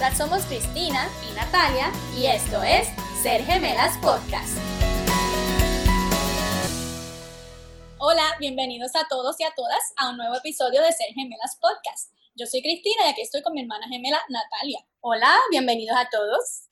Somos Cristina y Natalia y esto es Ser Gemelas Podcast. Hola, bienvenidos a todos y a todas a un nuevo episodio de Ser Gemelas Podcast. Yo soy Cristina y aquí estoy con mi hermana gemela Natalia. Hola, bienvenidos a todos.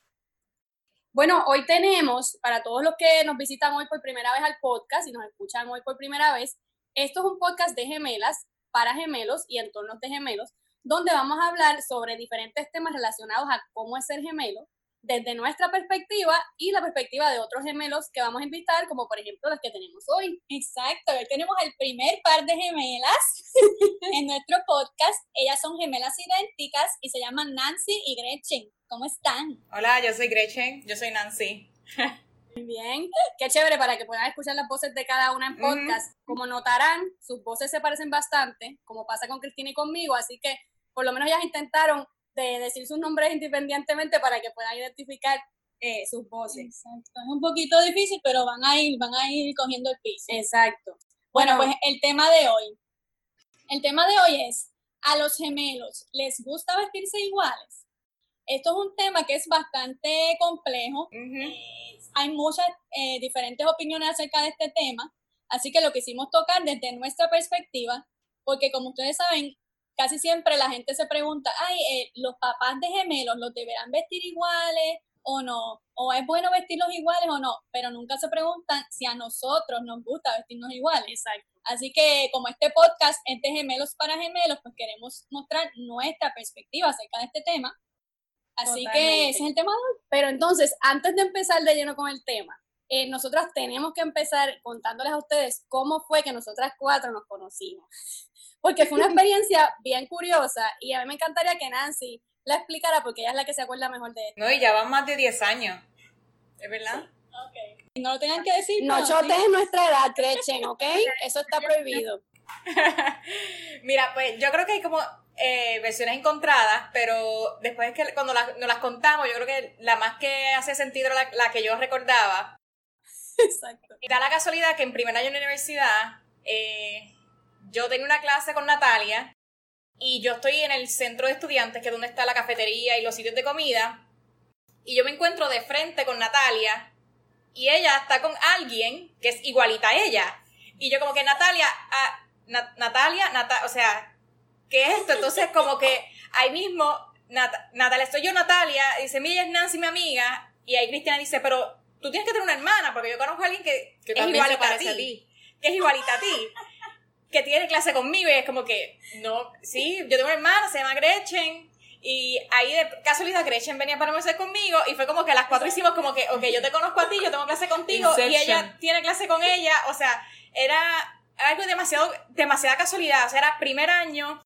Bueno, hoy tenemos, para todos los que nos visitan hoy por primera vez al podcast y nos escuchan hoy por primera vez, esto es un podcast de gemelas para gemelos y entornos de gemelos, donde vamos a hablar sobre diferentes temas relacionados a cómo es ser gemelo, desde nuestra perspectiva y la perspectiva de otros gemelos que vamos a invitar, como por ejemplo los que tenemos hoy. Exacto, hoy tenemos el primer par de gemelas en nuestro podcast. Ellas son gemelas idénticas y se llaman Nancy y Gretchen. ¿Cómo están? Hola, yo soy Gretchen, yo soy Nancy. Muy bien, qué chévere para que puedan escuchar las voces de cada una en podcast. Como notarán, sus voces se parecen bastante, como pasa con Cristina y conmigo, así que por lo menos ellas intentaron de decir sus nombres independientemente para que puedan identificar eh, sus voces. Exacto. Es un poquito difícil, pero van a ir, van a ir cogiendo el piso. Exacto. Bueno, pues el tema de hoy. El tema de hoy es, ¿a los gemelos les gusta vestirse iguales? Esto es un tema que es bastante complejo. Eh, hay muchas eh, diferentes opiniones acerca de este tema, así que lo quisimos tocar desde nuestra perspectiva, porque como ustedes saben, casi siempre la gente se pregunta, ay, eh, los papás de gemelos los deberán vestir iguales o no, o es bueno vestirlos iguales o no, pero nunca se preguntan si a nosotros nos gusta vestirnos iguales. Exacto. Así que como este podcast es de gemelos para gemelos, pues queremos mostrar nuestra perspectiva acerca de este tema. Así que ese es el tema de hoy. Pero entonces, antes de empezar de lleno con el tema, eh, nosotras tenemos que empezar contándoles a ustedes cómo fue que nosotras cuatro nos conocimos porque fue una experiencia bien curiosa y a mí me encantaría que Nancy la explicara porque ella es la que se acuerda mejor de esto. No, y ya van más de 10 años. ¿Es verdad? Ok. No lo tengan que decir. No chotes nuestra edad, Gretchen, ¿ok? Eso está prohibido. Mira, pues yo creo que hay como eh, versiones encontradas, pero después que cuando nos las contamos, yo creo que la más que hace sentido era la, que yo recordaba. Exacto. Y da la casualidad que en primer año de universidad eh, yo tengo una clase con Natalia y yo estoy en el centro de estudiantes, que es donde está la cafetería y los sitios de comida, y yo me encuentro de frente con Natalia y ella está con alguien que es igualita a ella. Y yo como que Natalia, ah, Natalia, o sea, ¿qué es esto? Entonces como que ahí mismo, Natalia, estoy yo Natalia, dice, mira, es Nancy, mi amiga, y ahí Cristina dice, pero tú tienes que tener una hermana, porque yo conozco a alguien que, es igualita a ti, que es igualita a ti que tiene clase conmigo y es como que, no, sí, yo tengo una hermana, se llama Gretchen, y ahí de casualidad Gretchen venía para almorzar conmigo y fue como que a las cuatro hicimos como que, ok, yo te conozco a ti, yo tengo clase contigo y ella tiene clase con ella, o sea, era algo demasiado, demasiada casualidad, o sea, era primer año,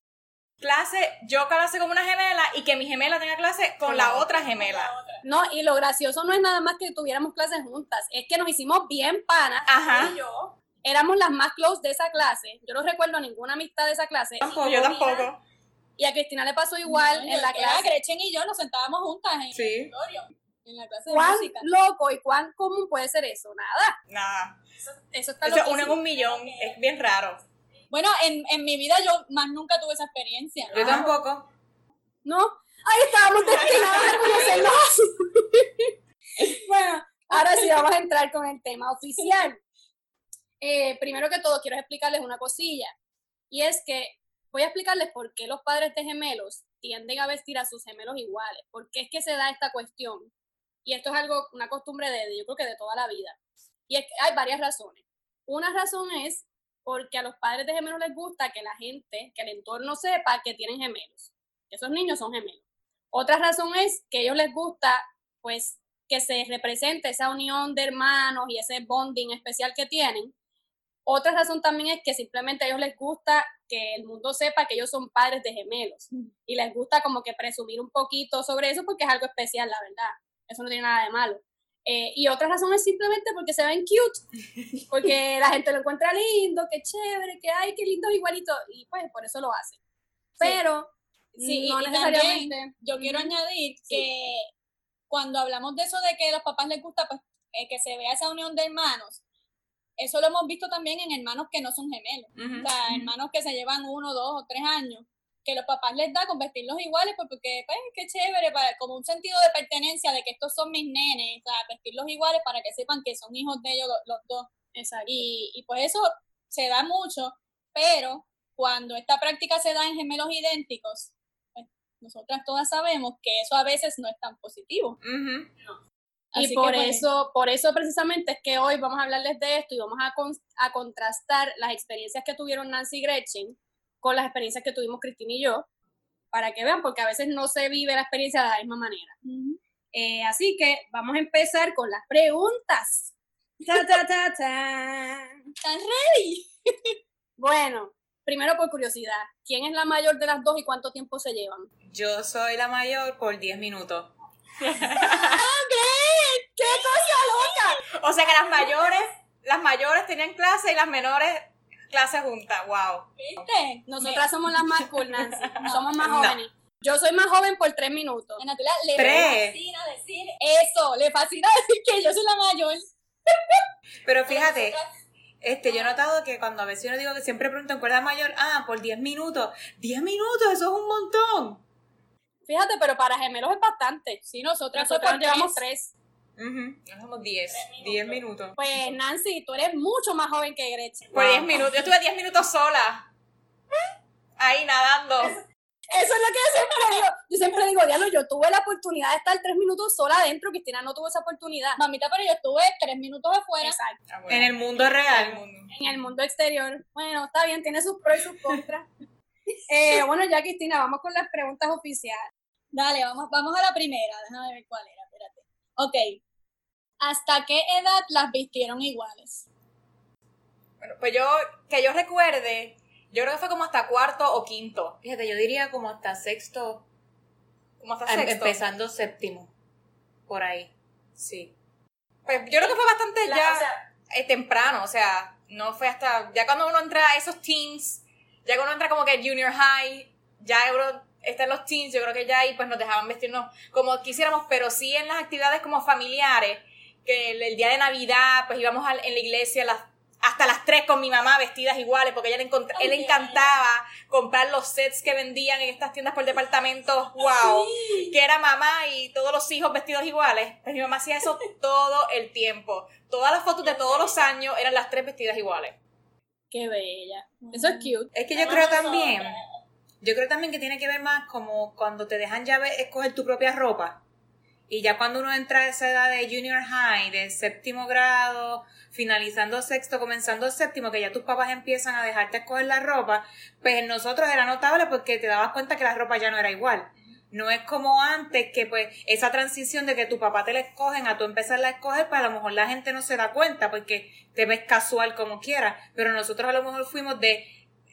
clase, yo clase con una gemela y que mi gemela tenga clase con, la, otra gemela. No, y lo gracioso no es nada más que tuviéramos clases juntas, es que nos hicimos bien panas, Ajá. y yo, éramos las más close de esa clase. Yo no recuerdo ninguna amistad de esa clase. Tampoco, yo tampoco. Y a Cristina le pasó igual en la clase. Gretchen y yo nos sentábamos juntas en sí. el en la clase de ¿Cuán música. loco y cuán común puede ser eso? Nada. Nada. Eso, eso está Eso uno en un millón, es bien raro. Bueno, en, en mi vida yo más nunca tuve esa experiencia. Yo tampoco. ¿No? Ahí estábamos destinados a conocernos bueno, ahora sí vamos a entrar con el tema oficial. Eh, primero que todo, quiero explicarles una cosilla. Y es que voy a explicarles por qué los padres de gemelos tienden a vestir a sus gemelos iguales. ¿Por qué es que se da esta cuestión? Y esto es algo, una costumbre de, yo creo que de toda la vida. Y es que hay varias razones. Una razón es porque a los padres de gemelos les gusta que la gente, que el entorno sepa que tienen gemelos, que esos niños son gemelos. Otra razón es que a ellos les gusta, pues, que se represente esa unión de hermanos y ese bonding especial que tienen. Otra razón también es que simplemente a ellos les gusta que el mundo sepa que ellos son padres de gemelos y les gusta como que presumir un poquito sobre eso porque es algo especial, la verdad. Eso no tiene nada de malo. Eh, y otra razón es simplemente porque se ven cute, porque la gente lo encuentra lindo, qué chévere, que hay, qué lindo igualito, y pues por eso lo hacen. Pero Sí, no necesariamente. también yo quiero añadir Sí. que cuando hablamos de eso de que a los papás les gusta pues eh, que se vea esa unión de hermanos, eso lo hemos visto también en hermanos que no son gemelos. O sea, hermanos que se llevan uno, dos o tres años. que los papás les da con vestirlos iguales, pues, porque, pues, qué chévere, para, como un sentido de pertenencia de que estos son mis nenes, o sea, vestirlos iguales para que sepan que son hijos de ellos los, dos. Exacto. Y, y pues eso se da mucho, pero cuando esta práctica se da en gemelos idénticos, pues, nosotras todas sabemos que eso a veces no es tan positivo. Y por pues, eso, por eso precisamente es que hoy vamos a hablarles de esto y vamos a, a contrastar las experiencias que tuvieron Nancy y Gretchen con las experiencias que tuvimos Cristina y yo, para que vean, porque a veces no se vive la experiencia de la misma manera. Eh, así que vamos a empezar con las preguntas. Ta, ta, ta, ta. ¿Están ready? bueno, primero por curiosidad, ¿quién es la mayor de las dos y cuánto tiempo se llevan? Yo soy la mayor por 10 minutos. ¡Qué cosa loca! O sea que las mayores, las mayores tenían clase y las menores clase juntas. Wow. ¿Viste? Nosotras somos las más cool, Nancy. somos más jóvenes. Yo soy más joven por tres minutos. En le fascina decir eso, le fascina decir que yo soy la mayor. Pero fíjate, este, yo he notado que cuando a veces yo digo que siempre pregunto ¿cuál es la mayor? Ah, por 10 minutos. 10 minutos, eso es un montón. Fíjate, pero para gemelos es bastante. Sí, nosotras, nosotros llevamos tres. Nos somos 10, 10 minutos. Pues Nancy, tú eres mucho más joven que Gretchen. Por 10 minutos, yo estuve 10 minutos sola. Ahí nadando. Eso es lo que yo siempre digo. Yo siempre digo, diablo, yo tuve la oportunidad de estar 3 minutos sola adentro, Cristina no tuvo esa oportunidad. Mamita, pero yo estuve 3 minutos afuera. Exacto. Ah, en el mundo real. En el mundo exterior. Bueno, está bien, tiene sus pros y sus contras. eh, bueno, ya Cristina, vamos con las preguntas oficiales. Dale, vamos, vamos a la primera. Déjame ver cuál era. Ok. ¿Hasta qué edad las vistieron iguales? Bueno, pues yo, que yo recuerde, yo creo que fue como hasta cuarto o quinto. Fíjate, yo diría como hasta sexto. Como hasta em, sexto. Empezando séptimo. Por ahí. Sí. Pues yo creo que fue bastante ya eh, temprano, o sea, no fue hasta. Ya cuando uno entra a esos teens, ya cuando uno entra como que junior high, ya uno está en los teens, yo creo que ya ahí pues nos dejaban vestirnos como quisiéramos, pero sí en las actividades como familiares, que el, día de Navidad pues íbamos en la iglesia las hasta las tres con mi mamá vestidas iguales, porque ella le, él encantaba comprar los sets que vendían en estas tiendas por departamentos, wow, que era mamá y todos los hijos vestidos iguales. Pues mi mamá hacía eso todo el tiempo. Todas las fotos de todos los años eran las tres vestidas iguales. Qué bella. Eso es cute. Es que yo creo también, yo creo también que tiene que ver más como cuando te dejan ya escoger tu propia ropa. Y ya cuando uno entra a esa edad de junior high, de séptimo grado, finalizando sexto, comenzando séptimo, que ya tus papás empiezan a dejarte escoger la ropa, pues en nosotros era notable porque te dabas cuenta que la ropa ya no era igual. No es como antes que pues esa transición de que tu papá te la escogen a tú empezar a escoger, pues a lo mejor la gente no se da cuenta porque te ves casual como quieras, pero nosotros a lo mejor fuimos de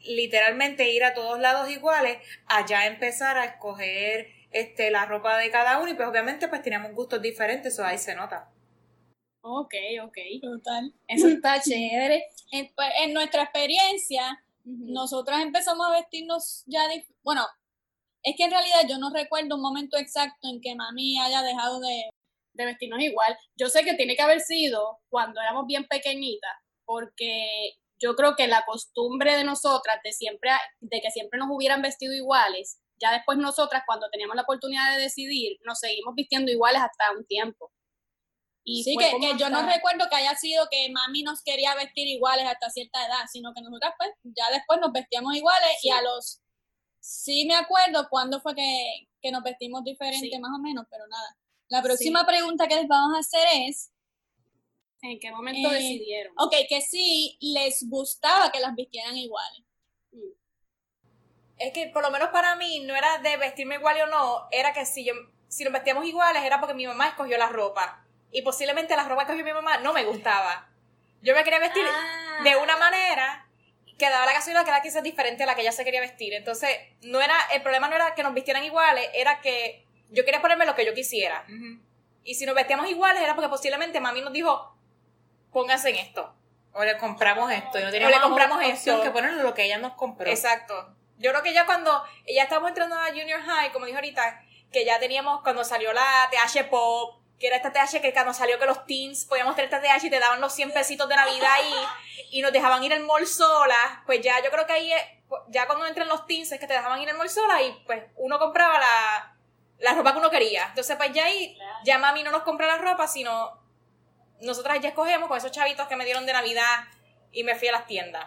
literalmente ir a todos lados iguales, allá empezar a escoger este, la ropa de cada uno y pues obviamente pues teníamos gustos diferentes, eso ahí se nota. Ok, ok. Total. Eso está chévere. En, pues, en nuestra experiencia, nosotras empezamos a vestirnos ya, bueno, es que en realidad yo no recuerdo un momento exacto en que mami haya dejado de, de vestirnos igual. Yo sé que tiene que haber sido cuando éramos bien pequeñitas, porque yo creo que la costumbre de nosotras de siempre, de que siempre nos hubieran vestido iguales, ya después nosotras, cuando teníamos la oportunidad de decidir, nos seguimos vistiendo iguales hasta un tiempo. Y sí, que, yo no recuerdo que haya sido que mami nos quería vestir iguales hasta cierta edad, sino que nosotras pues ya después nos vestíamos iguales y a los... Sí me acuerdo cuándo fue que, nos vestimos diferente más o menos, pero nada. La próxima pregunta que les vamos a hacer es... ¿En qué momento eh, decidieron? Ok, que sí les gustaba que las vistieran iguales. Mm es que por lo menos para mí no era de vestirme igual o no, era que si, yo, si nos vestíamos iguales era porque mi mamá escogió la ropa. Y posiblemente la ropa que escogió mi mamá no me gustaba. Yo me quería vestir ah. de una manera que daba la casualidad que era quizás diferente a la que ella se quería vestir. Entonces, no era, el problema no era que nos vistieran iguales, era que yo quería ponerme lo que yo quisiera. Y si nos vestíamos iguales era porque posiblemente mami nos dijo, pónganse en esto. O le compramos esto. Y no teníamos o le compramos esto. que ponernos lo que ella nos compró. Exacto. Yo creo que ya cuando ya estábamos entrando a Junior High, como dijo ahorita, que ya teníamos cuando salió la TH Pop, que era esta TH que cuando salió que los teens podíamos tener esta TH y te daban los 100 pesitos de Navidad y, y nos dejaban ir al mall sola, pues ya yo creo que ahí, ya cuando entran los teens es que te dejaban ir al mall sola y pues uno compraba la, la ropa que uno quería. Entonces pues ya ahí, ya mami no nos compra la ropa, sino nosotras ya escogemos con esos chavitos que me dieron de Navidad y me fui a las tiendas.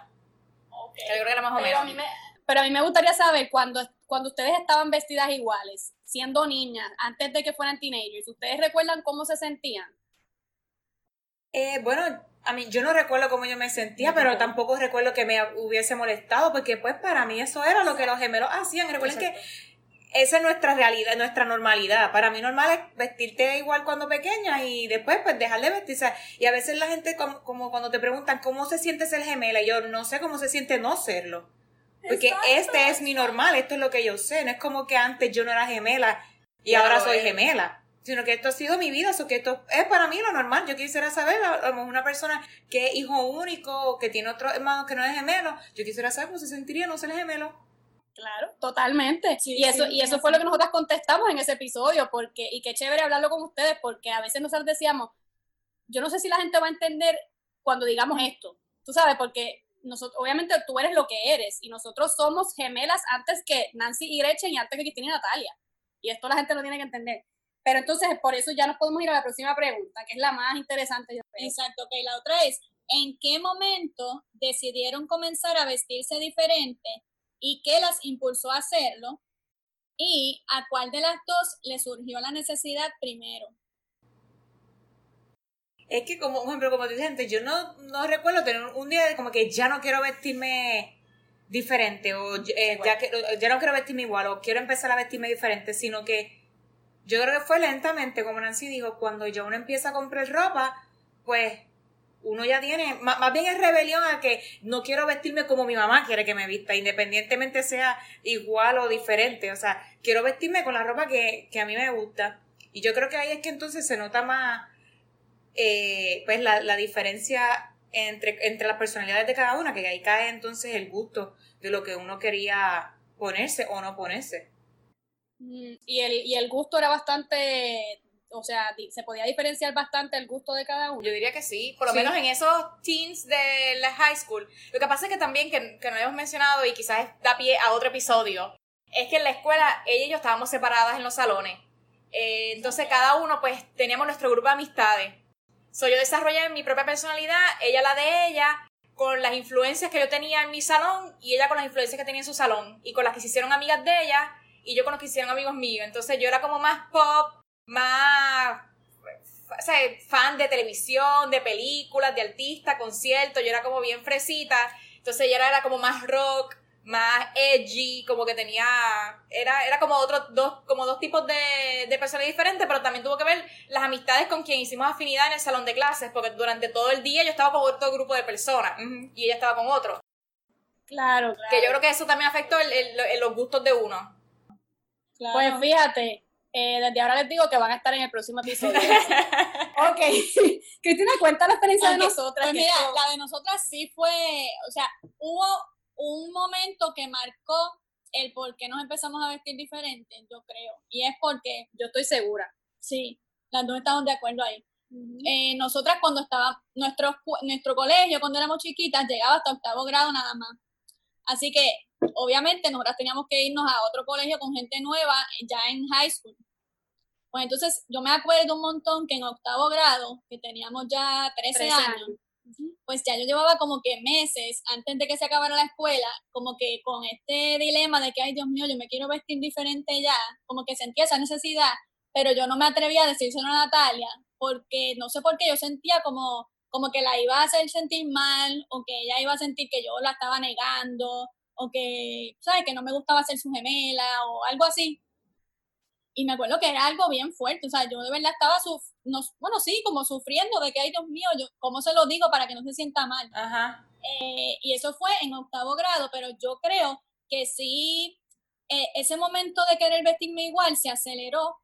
Okay. yo creo que era más o menos. pero a mí me gustaría saber cuando, cuando ustedes estaban vestidas iguales, siendo niñas, antes de que fueran teenagers, ¿ustedes recuerdan cómo se sentían? Eh, bueno, a mí yo no recuerdo cómo yo me sentía, pero tampoco recuerdo que me hubiese molestado, porque pues para mí eso era lo que los gemelos hacían. Recuerden que esa es nuestra realidad, nuestra normalidad. Para mí normal es vestirte igual cuando pequeña y después pues dejar de vestirse. Y a veces la gente como, como cuando te preguntan cómo se siente ser gemela, yo no sé cómo se siente no serlo. Porque este es mi normal, esto es lo que yo sé. No es como que antes yo no era gemela y ahora soy gemela. Sino que esto ha sido mi vida, eso que esto es para mí lo normal. Yo quisiera saber, como una persona que es hijo único, que tiene otro hermano que no es gemelo, yo quisiera saber cómo se sentiría no ser gemelo. Claro, totalmente. y eso, y eso fue lo que nosotras contestamos en ese episodio, porque, y qué chévere hablarlo con ustedes, porque a veces nosotros decíamos, yo no sé si la gente va a entender cuando digamos esto, tú sabes, porque nosotros, obviamente tú eres lo que eres y nosotros somos gemelas antes que Nancy y Gretchen y antes que Cristina y Natalia. Y esto la gente lo tiene que entender. Pero entonces, por eso ya nos podemos ir a la próxima pregunta, que es la más interesante. Exacto, ok. La otra es, ¿en qué momento decidieron comenzar a vestirse diferente y qué las impulsó a hacerlo? ¿Y a cuál de las dos le surgió la necesidad primero? es que como, por ejemplo, como te dije antes, yo no, no recuerdo tener un día de como que ya no quiero vestirme diferente o eh, ya, que, ya no quiero vestirme igual o quiero empezar a vestirme diferente, sino que yo creo que fue lentamente, como Nancy dijo, cuando ya uno empieza a comprar ropa, pues uno ya tiene, más, más, bien es rebelión a que no quiero vestirme como mi mamá quiere que me vista, independientemente sea igual o diferente, o sea, quiero vestirme con la ropa que, que a mí me gusta. Y yo creo que ahí es que entonces se nota más eh, pues la, la diferencia entre, entre las personalidades de cada una, que ahí cae entonces el gusto de lo que uno quería ponerse o no ponerse. Mm, y el, y el gusto era bastante, o sea, se podía diferenciar bastante el gusto de cada uno. Yo diría que sí, por lo menos en esos teens de la high school. Lo que pasa es que también, que, que no hemos mencionado y quizás da pie a otro episodio, es que en la escuela ella y yo estábamos separadas en los salones. Eh, entonces cada uno pues teníamos nuestro grupo de amistades. So, yo desarrollé mi propia personalidad, ella la de ella, con las influencias que yo tenía en mi salón y ella con las influencias que tenía en su salón y con las que se hicieron amigas de ella y yo con los que hicieron amigos míos. Entonces yo era como más pop, más o sea, fan de televisión, de películas, de artistas, conciertos, yo era como bien fresita. Entonces ella era como más rock, más edgy, como que tenía, era, era como otros dos, como dos tipos de, de personas diferentes, pero también tuvo que ver las amistades con quien hicimos afinidad en el salón de clases, porque durante todo el día yo estaba con otro grupo de personas y ella estaba con otro. Claro, claro. Que yo creo que eso también afectó el, los gustos de uno. Pues fíjate, eh, desde ahora les digo que van a estar en el próximo episodio. ok. Cristina, cuenta la experiencia de nosotras. Pues mira, la de nosotras sí fue, o sea, hubo un momento que marcó el por qué nos empezamos a vestir diferente, yo creo. Y es porque, yo estoy segura. Sí, las dos estamos de acuerdo ahí. Eh, nosotras cuando estaba, nuestro, nuestro colegio, cuando éramos chiquitas, llegaba hasta octavo grado nada más. Así que, obviamente, nosotras teníamos que irnos a otro colegio con gente nueva ya en high school. Pues entonces, yo me acuerdo un montón que en octavo grado, que teníamos ya 13, años, pues ya yo llevaba como que meses antes de que se acabara la escuela, como que con este dilema de que, ay Dios mío, yo me quiero vestir diferente ya, como que sentía esa necesidad, pero yo no me atrevía a decírselo a Natalia, porque no sé por qué yo sentía como, como que la iba a hacer sentir mal, o que ella iba a sentir que yo la estaba negando, o que, ¿sabes? Que no me gustaba ser su gemela, o algo así. Y me acuerdo que era algo bien fuerte, o sea, yo de verdad estaba, suf no, bueno, sí, como sufriendo de que, ay Dios mío, yo, ¿cómo se lo digo para que no se sienta mal? Ajá. Eh, y eso fue en octavo grado, pero yo creo que sí, eh, ese momento de querer vestirme igual se aceleró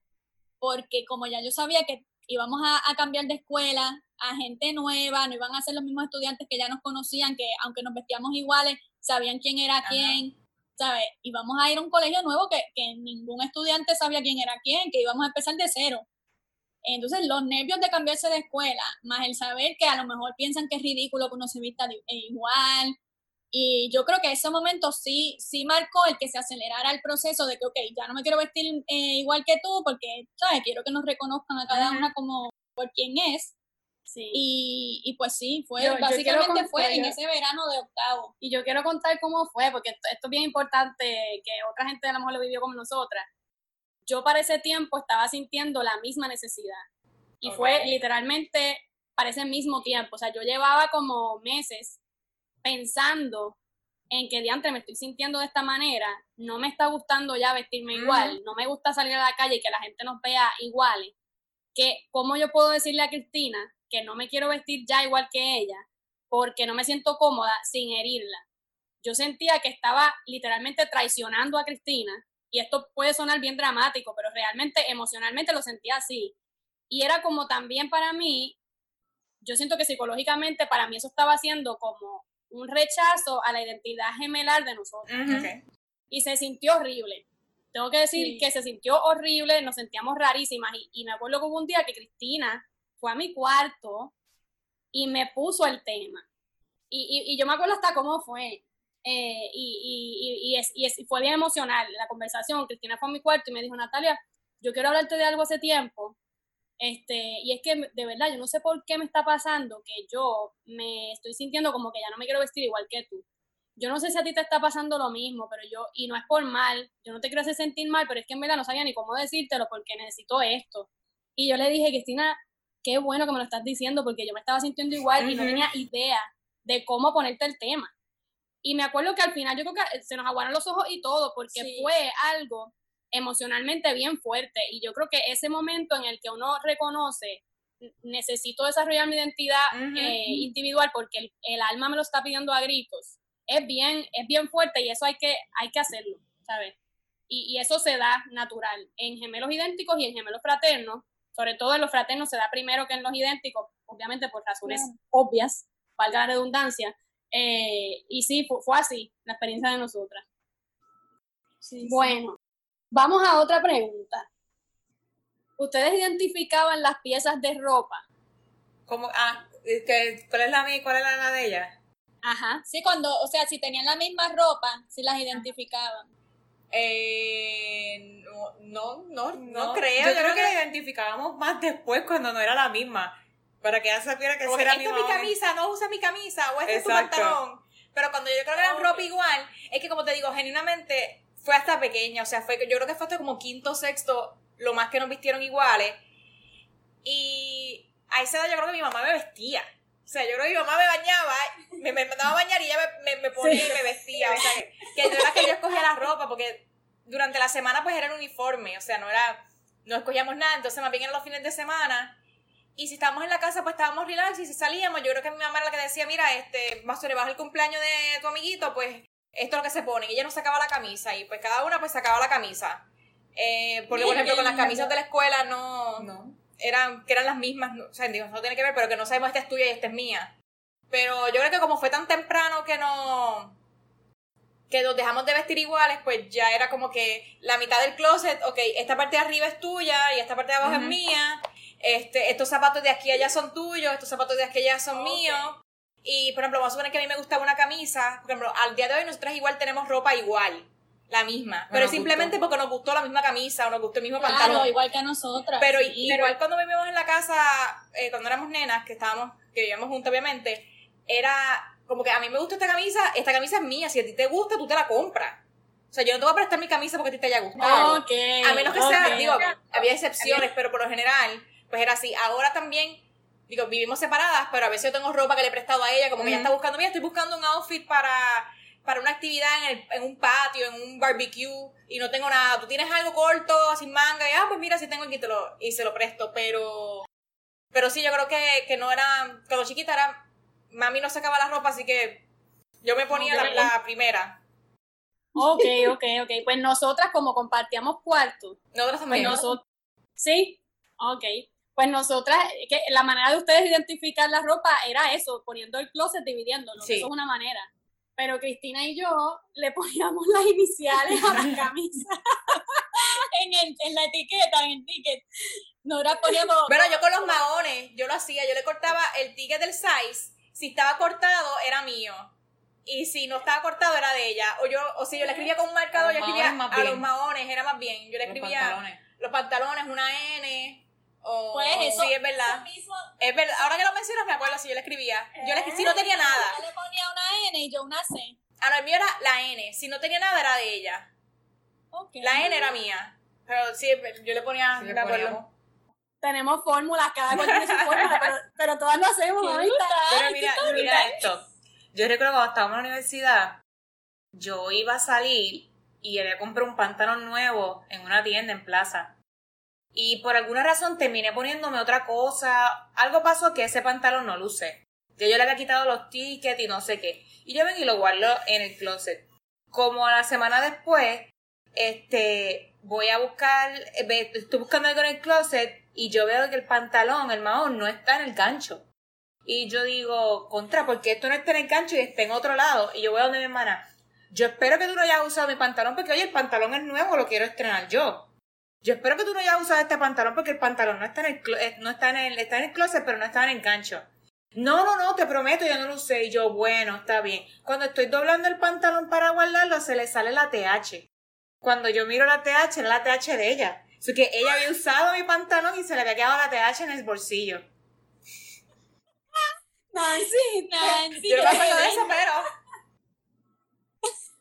porque como ya yo sabía que íbamos a, a, cambiar de escuela, a gente nueva, no iban a ser los mismos estudiantes que ya nos conocían, que aunque nos vestíamos iguales, sabían quién era quién, ¿sabes? Íbamos a ir a un colegio nuevo que, que ningún estudiante sabía quién era quién, que íbamos a empezar de cero. Entonces, los nervios de cambiarse de escuela, más el saber que a lo mejor piensan que es ridículo que uno se vista eh, igual. Y yo creo que ese momento sí, sí marcó el que se acelerara el proceso de que, ok, ya no me quiero vestir eh, igual que tú porque, ¿sabes? Quiero que nos reconozcan a cada una como por quién es. Sí. Y, y, pues sí, fue básicamente fue en ese verano de octavo. Y yo quiero contar cómo fue, porque esto, es bien importante que otra gente a lo mejor lo vivió como nosotras. Yo para ese tiempo estaba sintiendo la misma necesidad. Y fue literalmente para ese mismo tiempo. O sea, yo llevaba como meses pensando en que diante me estoy sintiendo de esta manera, no me está gustando ya vestirme igual, no me gusta salir a la calle y que la gente nos vea iguales, que cómo yo puedo decirle a Cristina que no me quiero vestir ya igual que ella, porque no me siento cómoda sin herirla. Yo sentía que estaba literalmente traicionando a Cristina, y esto puede sonar bien dramático, pero realmente emocionalmente lo sentía así. Y era como también para mí, yo siento que psicológicamente para mí eso estaba haciendo como un rechazo a la identidad gemelar de nosotros. Y se sintió horrible. Tengo que decir que se sintió horrible, nos sentíamos rarísimas. Y, y me acuerdo que hubo un día que Cristina fue a mi cuarto y me puso el tema. Y, y, yo me acuerdo hasta cómo fue. Eh, y, es, y, es, fue bien emocional la conversación. Cristina fue a mi cuarto y me dijo, Natalia, yo quiero hablarte de algo hace tiempo. Este, y es que de verdad, yo no sé por qué me está pasando que yo me estoy sintiendo como que ya no me quiero vestir igual que tú. Yo no sé si a ti te está pasando lo mismo, pero yo, y no es por mal, yo no te quiero hacer sentir mal, pero es que en verdad no sabía ni cómo decírtelo porque necesito esto. Y yo le dije, Cristina, qué bueno que me lo estás diciendo porque yo me estaba sintiendo igual y no tenía idea de cómo ponerte el tema. Y me acuerdo que al final yo creo que se nos aguaron los ojos y todo porque fue algo emocionalmente bien fuerte. Y yo creo que ese momento en el que uno reconoce necesito desarrollar mi identidad eh, individual porque el, alma me lo está pidiendo a gritos es bien es bien fuerte y eso hay que hay que hacerlo sabes y, y eso se da natural en gemelos idénticos y en gemelos fraternos sobre todo en los fraternos se da primero que en los idénticos, obviamente por razones obvias, valga la redundancia. Eh, y sí, fue, así la experiencia de nosotras. bueno, vamos a otra pregunta. ¿Ustedes identificaban las piezas de ropa? Como, ah, ¿cuál es la mía y cuál es la de ella? Ajá, sí, cuando, o sea, si tenían la misma ropa, si las identificaban. Eh, no, no, no, creo. Yo, creo, que, la identificábamos más después cuando no era la misma. Para que ella supiera que era mi camisa, no usa mi camisa, o este es tu pantalón. Pero cuando yo creo que era ropa igual, es que como te digo, genuinamente fue hasta pequeña. O sea, fue yo creo que fue hasta como quinto, sexto, lo más que nos vistieron iguales. Y a esa edad yo creo que mi mamá me vestía. O sea, yo creo que mi mamá me bañaba, me, me mandaba a bañar y ella me, me, ponía y me vestía. O sea, que, no era que yo escogía la ropa, porque durante la semana pues era el uniforme, o sea, no era, no escogíamos nada, entonces más bien eran los fines de semana. Y si estábamos en la casa, pues estábamos relax y si salíamos, yo creo que mi mamá era la que decía, mira, este, vas a el cumpleaños de tu amiguito, pues esto es lo que se pone. Y ella no sacaba la camisa y pues cada una pues sacaba la camisa. Eh, porque, por ejemplo, con las camisas de la escuela no... no eran, que eran las mismas, o sea, digo, no tiene que ver, pero que no sabemos esta es tuya y esta es mía. Pero yo creo que como fue tan temprano que no, que nos dejamos de vestir iguales, pues ya era como que la mitad del closet, ok, esta parte de arriba es tuya y esta parte de abajo es mía, este, estos zapatos de aquí allá son tuyos, estos zapatos de aquí allá son míos. Y, por ejemplo, vamos a suponer que a mí me gustaba una camisa, por ejemplo, al día de hoy nosotras igual tenemos ropa igual la misma. Pero simplemente porque nos gustó la misma camisa o nos gustó el mismo claro, pantalón. igual que a nosotras. Pero igual cuando vivimos en la casa, eh, cuando éramos nenas, que estábamos, que vivíamos juntas obviamente, era como que a mí me gusta esta camisa, esta camisa es mía, si a ti te gusta, tú te la compras. O sea, yo no te voy a prestar mi camisa porque a ti te haya gustado. Okay, a menos que sea, digo, había excepciones, pero por lo general, pues era así. Ahora también, digo, vivimos separadas, pero a veces yo tengo ropa que le he prestado a ella, como que ella está buscando, mira, estoy buscando un outfit para para una actividad en, el, en, un patio, en un barbecue, y no tengo nada. Tú tienes algo corto, sin manga, y ah, pues mira, si tengo aquí te lo, y se lo presto, pero, pero sí, yo creo que, que no era, cuando chiquita era, mami no sacaba la ropa, así que yo me ponía la, primera. Ok, ok, ok. Pues nosotras, como compartíamos cuartos. Nosotras también. Pues nosotros, sí, ok. Pues nosotras, que la manera de ustedes identificar la ropa era eso, poniendo el closet, dividiéndolo. Eso es una manera pero Cristina y yo le poníamos las iniciales a la camisa. en, el, en la etiqueta, en el ticket, nosotras poníamos... Bueno, yo con los maones, yo lo hacía, yo le cortaba el ticket del size, si estaba cortado, era mío. Y si no estaba cortado, era de ella. O yo, o si yo le escribía con un marcador, yo escribía a los maones, era más bien. Yo le escribía los pantalones, una N, o, pues eso, sí, es verdad. Es verdad. Ahora que lo mencionas, me acuerdo si yo le escribía. Yo le si no tenía nada. Yo le ponía una N y yo una C. Ah, no, el mío era la N. Si no tenía nada, era de ella. Okay. La N era mía. Pero sí, yo le ponía. Sí, acuerdo. Tenemos fórmulas, cada cual tiene su fórmula, pero, pero todas lo hacemos ahorita. Pero mira, mira esto. Yo recuerdo cuando estábamos en la universidad, yo iba a salir y había comprado un pantalón nuevo en una tienda en plaza. Y por alguna razón terminé poniéndome otra cosa. Algo pasó que ese pantalón no luce. Que yo le había quitado los tickets y no sé qué. Y yo vengo y lo guardo en el closet. Como la semana después, este, voy a buscar, eh, estoy buscando algo en el closet y yo veo que el pantalón, el mahón, no está en el gancho. Y yo digo, contra, porque esto no está en el gancho y está en otro lado. Y yo voy a donde mi hermana. Yo espero que tú no hayas usado mi pantalón porque, oye, el pantalón es nuevo, lo quiero estrenar yo. Yo espero que tú no hayas usado este pantalón porque el pantalón no está en el, eh, no está en el, está en el closet, pero no está en el gancho. No, no, no, te prometo, yo no lo usé. Y yo, bueno, está bien. Cuando estoy doblando el pantalón para guardarlo, se le sale la TH. Cuando yo miro la TH, era la TH de ella. Así que ella había usado mi pantalón y se le había quedado la TH en el bolsillo. Nancy, Nancy. Yo no me acuerdo de eso, pero.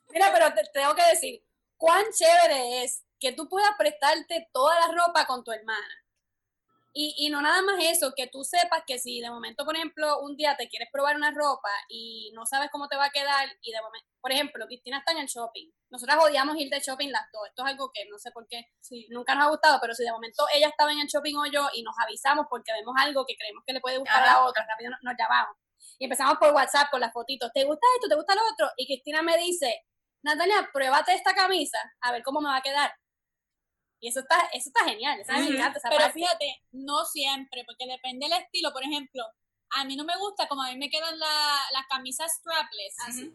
Mira, pero te tengo que decir, cuán chévere es que tú puedas prestarte toda la ropa con tu hermana. Y, y, no nada más eso, que tú sepas que si de momento, por ejemplo, un día te quieres probar una ropa y no sabes cómo te va a quedar, y de momento, por ejemplo, Cristina está en el shopping. Nosotras odiamos ir de shopping las dos. Esto es algo que no sé por qué nunca nos ha gustado, pero si de momento ella estaba en el shopping o yo y nos avisamos porque vemos algo que creemos que le puede gustar a la otra, rápido nos, nos llamamos. Y empezamos por WhatsApp con las fotitos. ¿Te gusta esto? ¿Te gusta lo otro? Y Cristina me dice, Natalia, pruébate esta camisa, a ver cómo me va a quedar. Y eso está, eso está genial, me encanta. Esa Pero parte. fíjate, no siempre, porque depende del estilo. Por ejemplo, a mí no me gusta como a mí me quedan la, las camisas strapless, así,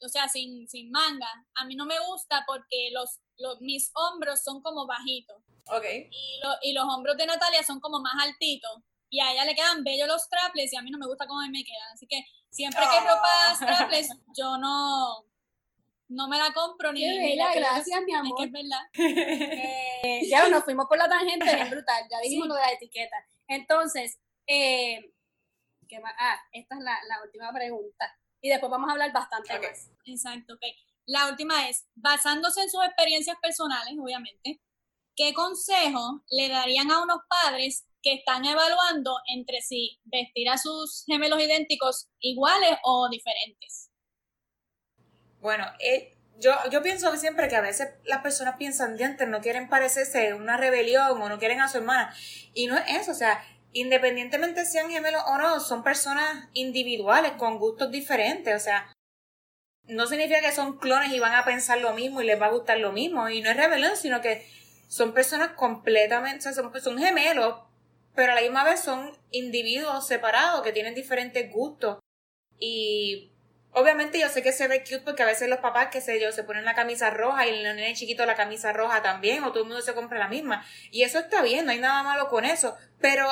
o sea, sin, sin manga. A mí no me gusta porque los, los mis hombros son como bajitos. Ok. Y, lo- y los hombros de Natalia son como más altitos. Y a ella le quedan bellos los strapless y a mí no me gusta cómo a mí me quedan. Así que siempre que hay ropa strapless, yo no, no me la compro ni, Qué la gracias, mi Es amor. que es verdad. Eh, ya nos fuimos por la tangente, es brutal, ya dijimos Sí. lo de la etiqueta. Entonces, eh, ¿qué más? Ah, esta es la, la última pregunta. Y después vamos a hablar bastante Ok. más. Exacto, ok. La última es, basándose en sus experiencias personales, obviamente, ¿qué consejo le darían a unos padres que están evaluando entre si vestir a sus gemelos idénticos iguales o diferentes? Bueno, eh, yo, yo pienso siempre que a veces las personas piensan, diantres, no quieren parecerse una rebelión o no quieren a su hermana. Y no es eso, o sea, independientemente sean gemelos o no, son personas individuales con gustos diferentes, o sea, no significa que son clones y van a pensar lo mismo y les va a gustar lo mismo. Y no es rebelión, sino que son personas completamente, o sea, son gemelos, pero a la misma vez son individuos separados que tienen diferentes gustos. Y obviamente yo sé que se ve cute porque a veces los papás, qué sé yo, se ponen la camisa roja y el nene chiquito la camisa roja también, o todo el mundo se compra la misma. Y eso está bien, no hay nada malo con eso. Pero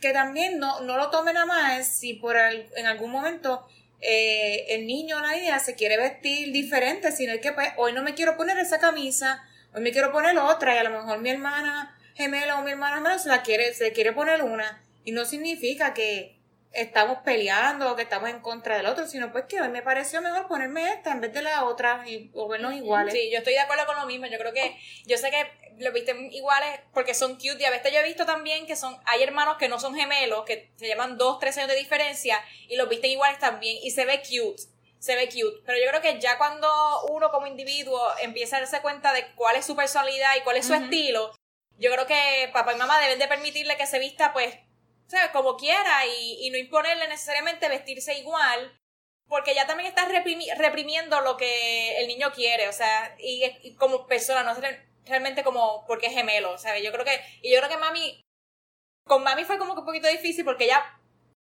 que también no, no lo tomen a más si por al- en algún momento eh, el niño o la niña se quiere vestir diferente, sino es que pues hoy no me quiero poner esa camisa, hoy me quiero poner otra y a lo mejor mi hermana gemela o mi hermana gemela se la quiere, se quiere poner una y no significa que estamos peleando o que estamos en contra del otro, sino pues que hoy me pareció mejor ponerme esta en vez de la otra y, o vernos iguales. Sí, yo estoy de acuerdo con lo mismo. Yo creo que, yo sé que los visten iguales porque son cute. Y a veces yo he visto también que son, hay hermanos que no son gemelos, que se llaman dos, tres años de diferencia y los visten iguales también y se ve cute. Se ve cute. Pero yo creo que ya cuando uno como individuo empieza a darse cuenta de cuál es su personalidad y cuál es su estilo, yo creo que papá y mamá deben de permitirle que se vista pues, ¿sabes? Como quiera y, y no imponerle necesariamente vestirse igual porque ya también estás reprimi- reprimiendo lo que el niño quiere, o sea, y, como persona, no realmente como porque es gemelo, ¿sabes? Yo creo que, y yo creo que mami, con mami fue como que un poquito difícil porque ella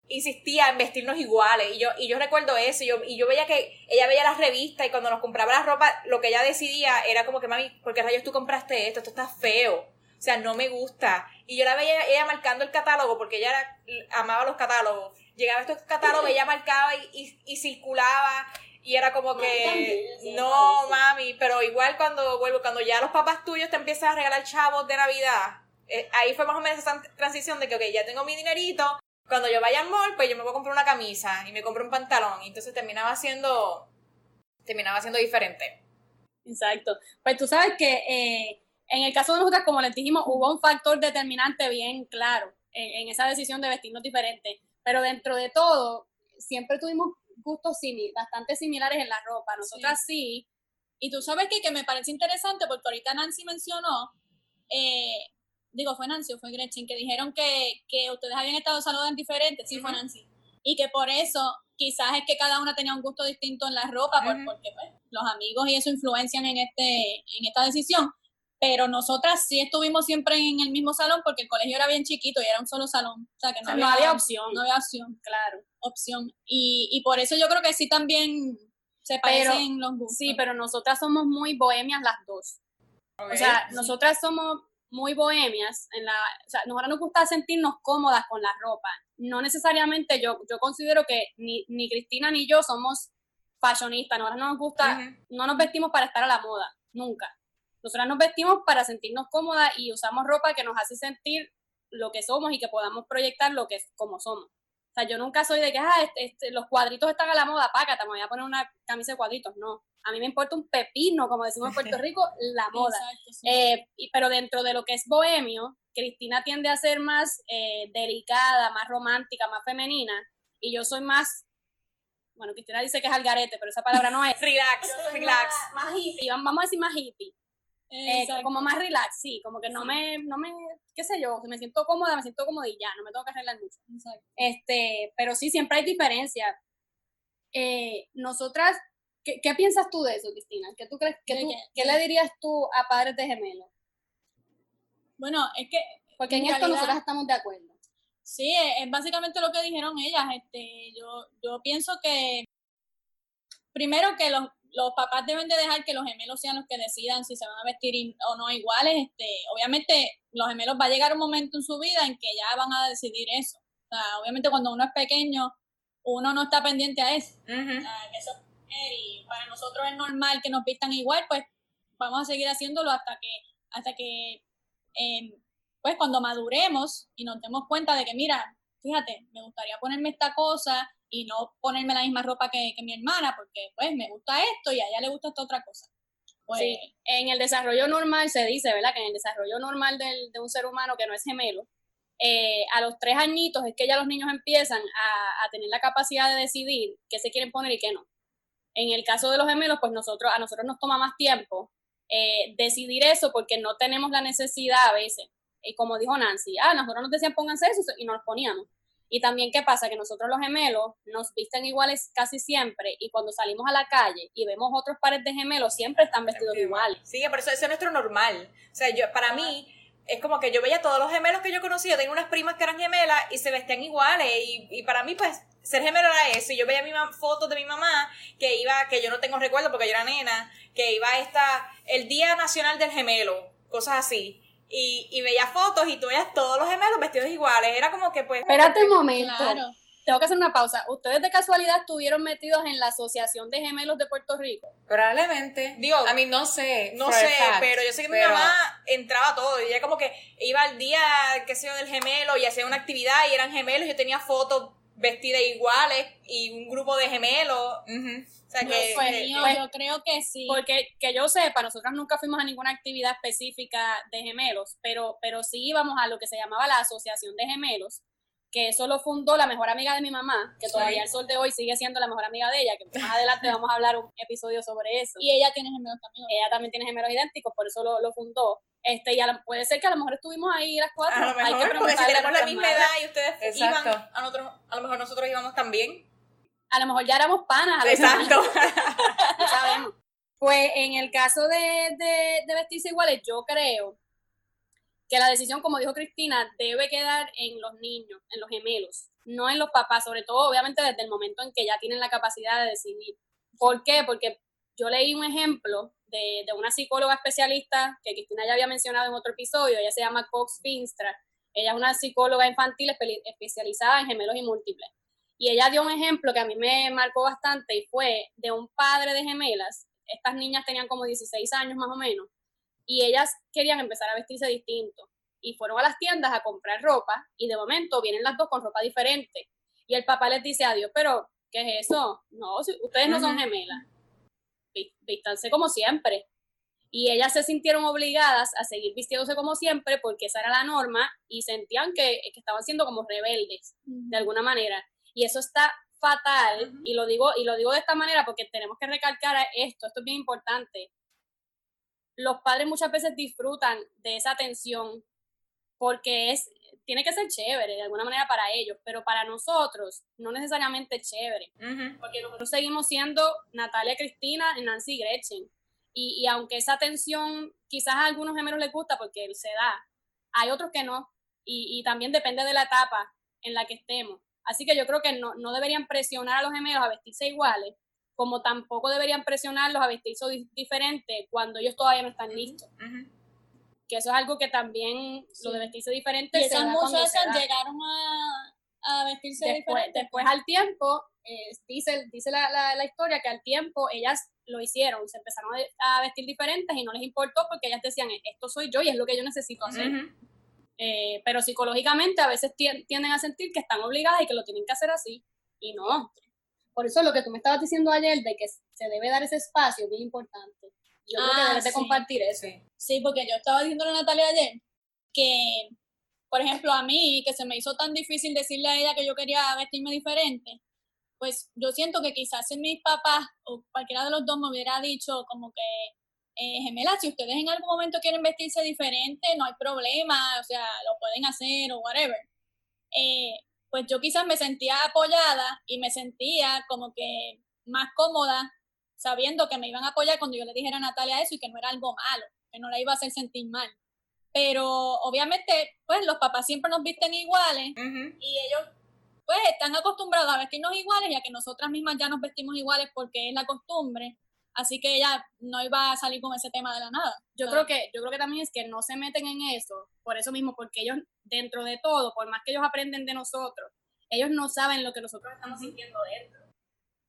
insistía en vestirnos iguales. Y yo, y yo recuerdo eso. Y yo, y yo veía que ella veía las revistas y cuando nos compraba la ropa, lo que ella decidía era como que, mami, ¿por qué rayos tú compraste esto? Esto está feo. O sea, no me gusta. Y yo la veía ella marcando el catálogo porque ella amaba los catálogos. Llegaba a estos catálogos, ella marcaba y, y, circulaba. Y era como que, no, mami, pero igual cuando vuelvo, cuando ya los papás tuyos te empiezan a regalar chavos de Navidad, eh, ahí fue más o menos esa transición de que, ok, ya tengo mi dinerito, cuando yo vaya al mall, pues yo me voy a comprar una camisa y me compro un pantalón. Y entonces terminaba siendo, terminaba siendo diferente. Exacto. Pues tú sabes que eh, en el caso de nosotras, como les dijimos, hubo un factor determinante bien claro en, esa decisión de vestirnos diferente. Pero dentro de todo, siempre tuvimos gustos bastante similares en la ropa. Nosotras sí. Y tú sabes que, que me parece interesante porque ahorita Nancy mencionó eh, digo, fue Nancy o fue Gretchen, que dijeron que, que ustedes habían estado saludan diferentes, sí, fue Nancy. Y que por eso quizás es que cada una tenía un gusto distinto en la ropa, porque pues, los amigos y eso influencian en, este, en esta decisión. Pero nosotras sí estuvimos siempre en el mismo salón porque el colegio era bien chiquito y era un solo salón. O sea que no, había, opción. No había opción, claro, opción. Y, y por eso yo creo que sí también se parecen los gustos. Sí, pero nosotras somos muy bohemias las dos. O sea, nosotras somos muy bohemias, en la, o sea, nosotros nos gusta sentirnos cómodas con la ropa. No necesariamente yo, yo considero que ni, ni Cristina ni yo somos fashionistas, nosotros no nos gusta, no nos vestimos para estar a la moda, nunca. Nosotras nos vestimos para sentirnos cómodas y usamos ropa que nos hace sentir lo que somos y que podamos proyectar lo que es como somos. O sea, yo nunca soy de que, ah, este, este, los cuadritos están a la moda, págata, me voy a poner una camisa de cuadritos. No, a mí me importa un pepino, como decimos en Puerto Rico, la moda. Eh, pero dentro de lo que es bohemio, Cristina tiende a ser más eh, delicada, más romántica, más femenina, y yo soy más, bueno, Cristina dice que es algarete, pero esa palabra no es. relax, relax. Más, hippie, vamos a decir más hippie. Eh, como más relax, sí, como que no me, no me, qué sé yo, me siento cómoda, me siento cómoda y ya, no me tengo que arreglar mucho. Este, pero sí, siempre hay diferencia. Eh, nosotras, ¿qué, ¿qué, piensas tú de eso, Cristina? ¿Qué tú crees, qué, ¿qué le dirías tú a padres de gemelos? Bueno, es que... Porque en, esto nosotras estamos de acuerdo. Sí, es, básicamente lo que dijeron ellas. Este, yo, yo pienso que primero que los, los papás deben de dejar que los gemelos sean los que decidan si se van a vestir o no iguales. Este, obviamente, los gemelos va a llegar un momento en su vida en que ya van a decidir eso. O sea, obviamente cuando uno es pequeño, uno no está pendiente a eso. y para nosotros es normal que nos vistan igual, pues vamos a seguir haciéndolo hasta que, hasta que, em, pues cuando maduremos y nos demos cuenta de que, mira, fíjate, me gustaría ponerme esta cosa, y no ponerme la misma ropa que, mi hermana, porque pues me gusta esto y a ella le gusta esta otra cosa. Pues, sí, en el desarrollo normal se dice, ¿verdad? Que en el desarrollo normal del, de un ser humano que no es gemelo, eh, a los tres añitos es que ya los niños empiezan a, a, tener la capacidad de decidir qué se quieren poner y qué no. En el caso de los gemelos, pues nosotros, a nosotros nos toma más tiempo eh, decidir eso porque no tenemos la necesidad a veces. Y como dijo Nancy, ah, nosotros nos decían pónganse eso y nos los poníamos. Y también, ¿qué pasa? Que nosotros los gemelos nos visten iguales casi siempre y cuando salimos a la calle y vemos otros pares de gemelos, siempre están vestidos iguales. Sí, pero eso, eso, es nuestro normal. O sea, yo, para mí, es como que yo veía todos los gemelos que yo conocía, tengo unas primas que eran gemelas y se vestían iguales y, y para mí, pues, ser gemelo era eso. Y yo veía mi fotos de mi mamá que iba, que yo no tengo recuerdo porque yo era nena, que iba a esta, el Día Nacional del Gemelo, cosas así y, y veía fotos y tú veías todos los gemelos vestidos iguales. Era como que pues... Espérate un momento. Tengo que hacer una pausa. ¿Ustedes de casualidad estuvieron metidos en la Asociación de Gemelos de Puerto Rico? Probablemente. Digo, a mí no sé. No sé, pero yo sé que mi mamá entraba todo. Y ella como que iba al día, qué sé yo, del gemelo y hacía una actividad y eran gemelos. Yo tenía fotos vestidas iguales y un grupo de gemelos. O sea que, pues, yo, creo que sí. Porque que yo sepa, nosotros nunca fuimos a ninguna actividad específica de gemelos, pero, pero sí íbamos a lo que se llamaba la Asociación de Gemelos, que eso lo fundó la mejor amiga de mi mamá, que todavía al sol de hoy sigue siendo la mejor amiga de ella, que más adelante vamos a hablar un episodio sobre eso. Y ella tiene gemelos también. Ella también tiene gemelos idénticos, por eso lo, lo fundó. Este, y puede ser que a lo mejor estuvimos ahí las cuatro. A lo mejor, Hay que porque si tenemos la misma edad y ustedes iban, a, nosotros, a lo mejor nosotros íbamos también. A lo mejor ya éramos panas. Exacto. no sabemos. Pues en el caso de, de, de vestirse iguales, yo creo que la decisión, como dijo Cristina, debe quedar en los niños, en los gemelos. no en los papás, sobre todo obviamente desde el momento en que ya tienen la capacidad de decidir. ¿Por qué? Porque yo leí un ejemplo de, de una psicóloga especialista que Cristina ya había mencionado en otro episodio, ella se llama Cox Finstra, ella es una psicóloga infantil especializada en gemelos y múltiples. Y ella dio un ejemplo que a mí me marcó bastante y fue de un padre de gemelas. Estas niñas tenían como 16 años más o menos y ellas querían empezar a vestirse distinto. Y fueron a las tiendas a comprar ropa y de momento vienen las dos con ropa diferente. Y el papá les dice adiós, pero ¿qué es eso? No, ustedes no son gemelas. Vístanse como siempre y ellas se sintieron obligadas a seguir vistiéndose como siempre porque esa era la norma y sentían que, estaban siendo como rebeldes de alguna manera. Y eso está fatal y lo digo y lo digo de esta manera porque tenemos que recalcar esto, esto es bien importante. Los padres muchas veces disfrutan de esa atención porque es tiene que ser chévere de alguna manera para ellos, pero para nosotros no necesariamente chévere, porque nosotros seguimos siendo Natalia Cristina y Nancy Gretchen y, aunque esa atención quizás a algunos gemelos les gusta porque se da, hay otros que no. Y, también depende de la etapa en la que estemos. Así que yo creo que no, deberían presionar a los gemelos a vestirse iguales, como tampoco deberían presionarlos a vestirse diferente cuando ellos todavía no están listos. Que eso es algo que también lo de vestirse diferente. Y esas muchachas llegaron a, a vestirse después, diferente. Después al tiempo, eh, dice, dice la, la, la, historia que al tiempo ellas lo hicieron, se empezaron a, vestir diferentes y no les importó porque ellas decían, esto soy yo y es lo que yo necesito hacer. Eh, pero psicológicamente a veces tienden a sentir que están obligadas y que lo tienen que hacer así y no. Por eso lo que tú me estabas diciendo ayer de que se debe dar ese espacio es bien importante. Yo creo que ah, debes de compartir eso. Sí, porque yo estaba diciendo a Natalia ayer que, por ejemplo, a mí, que se me hizo tan difícil decirle a ella que yo quería vestirme diferente, pues yo siento que quizás si mis papás o cualquiera de los dos me hubiera dicho como que, eh, gemelas, si ustedes en algún momento quieren vestirse diferente, no hay problema, o sea, lo pueden hacer o whatever. Eh, pues yo quizás me sentía apoyada y me sentía como que más cómoda sabiendo que me iban a apoyar cuando yo le dijera a Natalia eso y que no era algo malo, que no la iba a hacer sentir mal. Pero obviamente, pues los papás siempre nos visten iguales y ellos pues están acostumbrados a vestirnos iguales y a que nosotras mismas ya nos vestimos iguales porque es la costumbre. Así que ella no iba a salir con ese tema de la nada. Yo creo que yo creo que también es que no se meten en eso, por eso mismo, porque ellos dentro de todo, por más que ellos aprenden de nosotros, ellos no saben lo que nosotros estamos sintiendo dentro.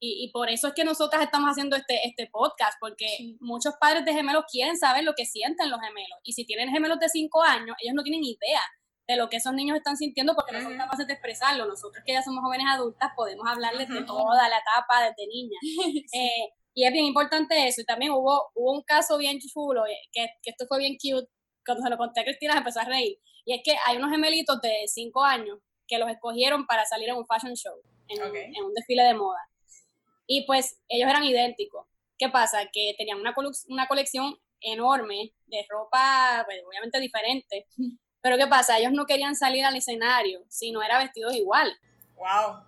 Y, y, por eso es que nosotras estamos haciendo este, este podcast, porque muchos padres de gemelos quieren saber lo que sienten los gemelos. Y si tienen gemelos de 5 años, ellos no tienen idea de lo que esos niños están sintiendo porque no son capaces de expresarlo. Nosotros que ya somos jóvenes adultas podemos hablarles de toda la etapa desde niña. Eh, y es bien importante eso. Y también hubo, hubo un caso bien chulo, eh, que, que esto fue bien cute, cuando se lo conté a Cristina se empezó a reír. Y es que hay unos gemelitos de 5 años que los escogieron para salir en un fashion show, en, un desfile de moda. Y pues ellos eran idénticos. ¿Qué pasa? Que tenían una, una colección enorme de ropa, pues, obviamente diferente, pero ¿qué pasa? Ellos no querían salir al escenario si no era vestidos igual. Wow.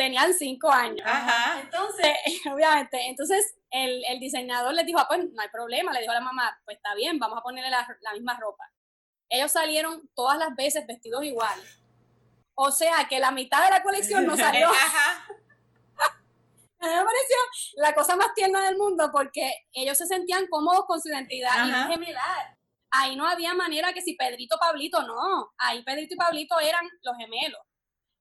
Tenían cinco años. Ajá. Entonces, obviamente, entonces el, diseñador les dijo, ah, pues no hay problema, le dijo a la mamá, pues está bien, vamos a ponerle la, misma ropa. Ellos salieron todas las veces vestidos igual. O sea que la mitad de la colección no salió. Ajá. A mí me pareció la cosa más tierna del mundo porque ellos se sentían cómodos con su identidad y gemelar ahí no había manera que si Pedrito Pablito, no, ahí Pedrito y Pablito eran los gemelos.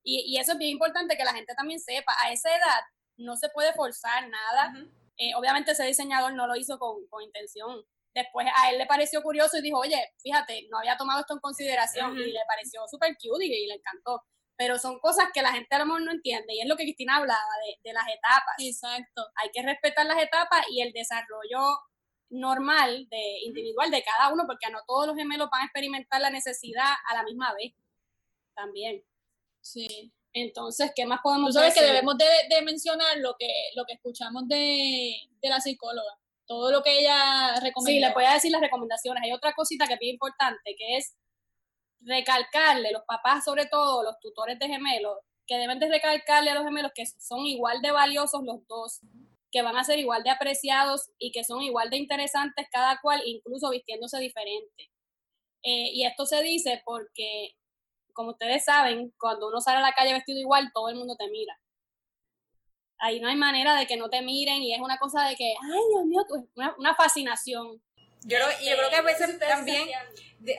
Y, eso es bien importante que la gente también sepa, a esa edad no se puede forzar nada. Eh, obviamente ese diseñador no lo hizo con, intención. Después a él le pareció curioso y dijo, oye, fíjate, no había tomado esto en consideración y le pareció súper cute y, le encantó. Pero son cosas que la gente a lo mejor no entiende y es lo que Cristina hablaba de, de las etapas. Exacto. Hay que respetar las etapas y el desarrollo normal, de individual de cada uno, porque no todos los gemelos van a experimentar la necesidad a la misma vez también. Sí. Entonces, ¿qué más podemos decir? que debemos de, mencionar lo que, lo que escuchamos de, la psicóloga, todo lo que ella recomendó. Sí, le voy a decir las recomendaciones. Hay otra cosita que es bien importante, que es recalcarle, los papás sobre todo, los tutores de gemelos, que deben de recalcarle a los gemelos que son igual de valiosos los dos que van a ser igual de apreciados y que son igual de interesantes cada cual, incluso vistiéndose diferente. Eh, y esto se dice porque como ustedes saben, cuando uno sale a la calle vestido igual, todo el mundo te mira. Ahí no hay manera de que no te miren y es una cosa de que, ay, Dios mío, una, una fascinación. Yo, creo, yo creo que a veces también,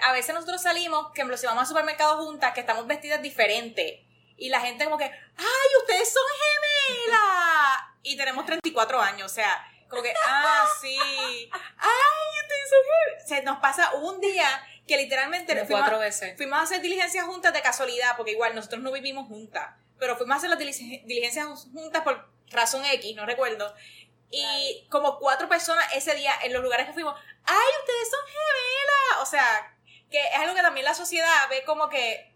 a veces nosotros salimos, que nos llevamos al supermercado juntas, que estamos vestidas diferentes. Y la gente como que, ¡ay, ustedes son gemelas! Y tenemos 34 años, o sea, como que, ah, sí, ¡ay, ustedes son gemelas! Se nos pasa un día que literalmente fuimos, cuatro veces. fuimos a hacer diligencias juntas de casualidad, porque igual nosotros no vivimos juntas, pero fuimos a hacer las diligencias juntas por razón X, no recuerdo. Y como cuatro personas ese día en los lugares que fuimos, ¡ay, ustedes son gemelas! O sea, que es algo que también la sociedad ve como que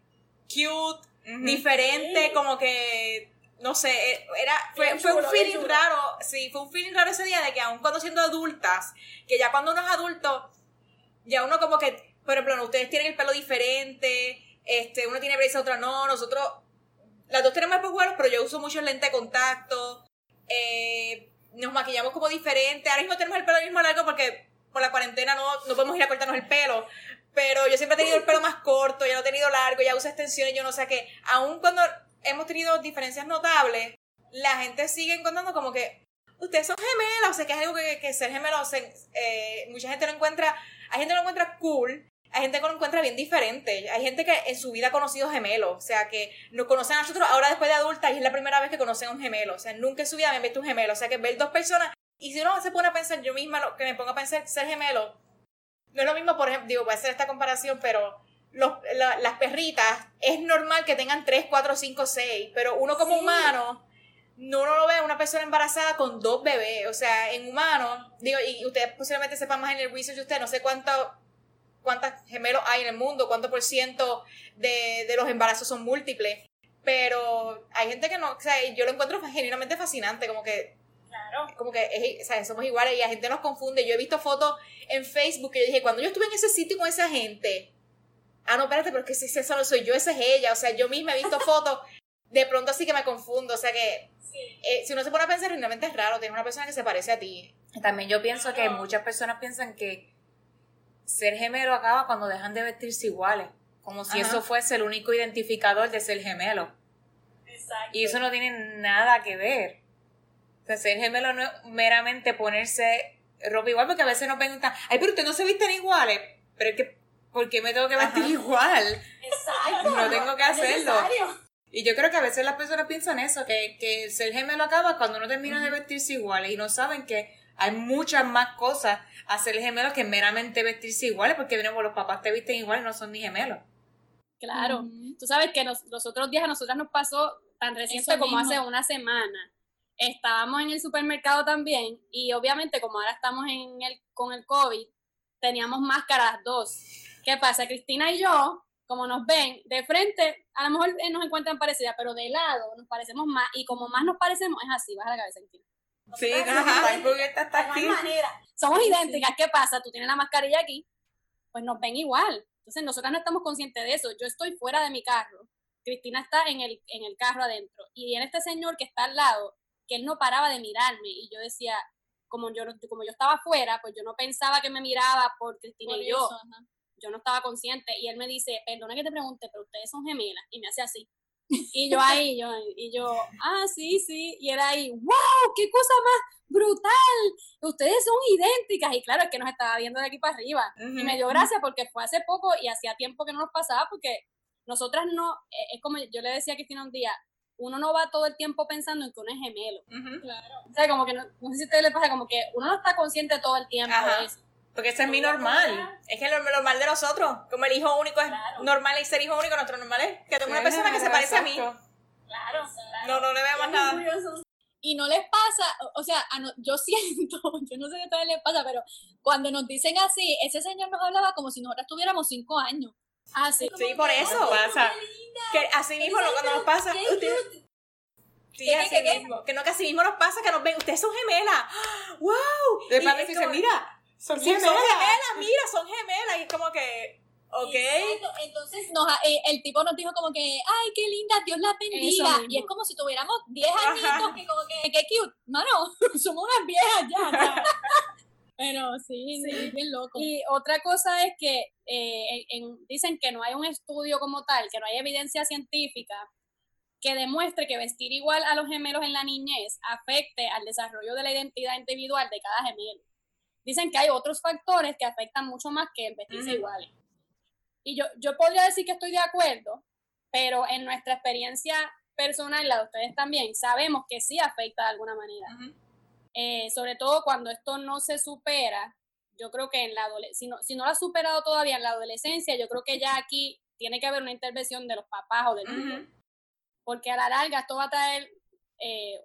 cute, diferente, como que no sé, eh, era, fue, fue un feeling raro, sí, fue un feeling raro ese día de que aún cuando siendo adultas, que ya cuando uno es adulto, ya uno como que, por ejemplo, ustedes tienen el pelo diferente, este, uno tiene braces, otra no, nosotros, las dos tenemos espejuelos, pero yo uso mucho lente de contacto, eh, nos maquillamos como diferente, ahora mismo tenemos el pelo mismo largo porque por la cuarentena no, no podemos ir a cortarnos el pelo, pero yo siempre he tenido el pelo más corto, ya lo he tenido largo, ya uso extensiones, yo no sé qué. Aún cuando hemos tenido diferencias notables, la gente sigue encontrando como que ustedes son gemelos, o sea, que es algo que, que ser gemelos, eh, mucha gente lo encuentra, hay gente que lo encuentra cool, hay gente que lo encuentra bien diferente, hay gente que en su vida ha conocido gemelos, o sea, que nos conocen a nosotros ahora después de adulta y es la primera vez que conocen a un gemelo, o sea, nunca en su vida me han visto un gemelo, o sea, que ver dos personas, y si uno se pone a pensar, yo misma lo, que me pongo a pensar ser gemelo, no es lo mismo, por ejemplo, digo, voy a hacer esta comparación, pero los, las perritas, es normal que tengan 3, 4, 5, 6, pero uno como humano, no lo ve una persona embarazada con dos bebés, o sea, en humano, digo, y ustedes posiblemente sepan más en el research de usted, no sé cuánto, cuántos gemelos hay en el mundo, cuánto por ciento de, de los embarazos son múltiples, pero hay gente que no, o sea, yo lo encuentro genuinamente fascinante, como que Claro. como que es, o sea, somos iguales y la gente nos confunde. Yo he visto fotos en Facebook que yo dije, cuando yo estuve en ese sitio con esa gente, ah, no, espérate, pero es que si esa no soy yo, esa es ella. O sea, yo misma he visto fotos, de pronto así que me confundo. O sea que eh, si uno se pone a pensar, realmente es raro tener una persona que se parece a ti. También yo pienso que muchas personas piensan que ser gemelo acaba cuando dejan de vestirse iguales. Como si Ajá. eso fuese el único identificador de ser gemelo. Exacto. Y eso no tiene nada que ver. O sea, ser gemelo no es meramente ponerse ropa igual, porque a veces nos preguntan, ay, pero ustedes no se visten iguales. Pero es que, ¿por qué me tengo que vestir Ajá. igual? Exacto. No tengo que hacerlo. necesario. Y yo creo que a veces las personas piensan eso, que, que ser gemelo acaba cuando uno termina de vestirse iguales y no saben que hay muchas más cosas a ser gemelos que meramente vestirse iguales, porque tenemos los papás te visten iguales y no son ni gemelos. Claro. Ujú. Tú sabes que nos- los otros días a nosotras nos pasó tan reciente Eso como mismo. hace una semana. Estábamos en el supermercado también y obviamente como ahora estamos en el, con el COVID, teníamos máscaras dos. ¿Qué pasa? Cristina y yo, como nos ven, de frente, a lo mejor eh, nos encuentran parecidas, pero de lado nos parecemos más y como más nos parecemos es así, baja la cabeza, Cristina. Sí, Ajá. está aquí. manera. Somos idénticas, ¿qué pasa? Tú tienes la mascarilla aquí, pues nos ven igual. Entonces nosotras no estamos conscientes de eso. Yo estoy fuera de mi carro, Cristina está en el, en el carro adentro y viene este señor que está al lado, que él no paraba de mirarme y yo decía, como yo, no- como yo estaba afuera, pues yo no pensaba que me miraba por Cristina Por y yo. eso. Yo no estaba consciente y él me dice, perdona que te pregunte, pero ustedes son gemelas y me hace así. Y yo ahí, yo, y yo, ah, sí, sí, y él ahí, wow, qué cosa más brutal, ustedes son idénticas, y claro, es que nos estaba viendo de aquí para arriba, y me dio gracia porque fue hace poco y hacía tiempo que no nos pasaba porque nosotras no, eh, es como yo le decía a Cristina un día, uno no va todo el tiempo pensando en que uno es gemelo, Ujú. Claro. o sea, como que no, no sé si a ustedes les pasa, como que uno no está consciente todo el tiempo Ajá. de eso. Porque ese es mi normal. Es que es lo normal de nosotros. Como el hijo único es Claro. normal y ser hijo único, nuestro normal es que tengo una persona que se parece a mí. Claro. No, no le veo más nada. Y no les pasa, o- sea, a no- yo siento, yo no sé a ustedes les pasa, pero cuando nos dicen así, ese señor nos hablaba como si nosotras tuviéramos cinco años. Ah, sí. Sí, por eso. pasa. Que así mismo lo- cuando nos pasa. Qué. Sí, ¿Qué, así qué, qué? mismo. Que no, que así mismo nos pasa, que nos ven. Ustedes son gemelas. ¡Wow! De Y es dice, mira, son Sí, son gemelas. gemelas, mira, son gemelas. Y es como que, ok. Entonces nos, eh, el tipo nos dijo como que, ay, qué linda, Dios la bendiga. Y es como si tuviéramos 10 Ajá. añitos que como que, qué cute. Mano, somos unas viejas ya. ya. Pero sí, sí, bien loco. Y otra cosa es que eh, dicen que no hay un estudio como tal, que no hay evidencia científica que demuestre que vestir igual a los gemelos en la niñez afecte al desarrollo de la identidad individual de cada gemelo. Dicen que hay otros factores que afectan mucho más que el vestirse iguales. Y yo, yo podría decir que estoy de acuerdo, pero en nuestra experiencia personal, la de ustedes también, sabemos que sí afecta de alguna manera. Eh, sobre todo cuando esto no se supera, yo creo que en la si no, si no lo ha superado todavía en la adolescencia, yo creo que ya aquí tiene que haber una intervención de los papás o del niño. Porque a la larga esto va a traer eh,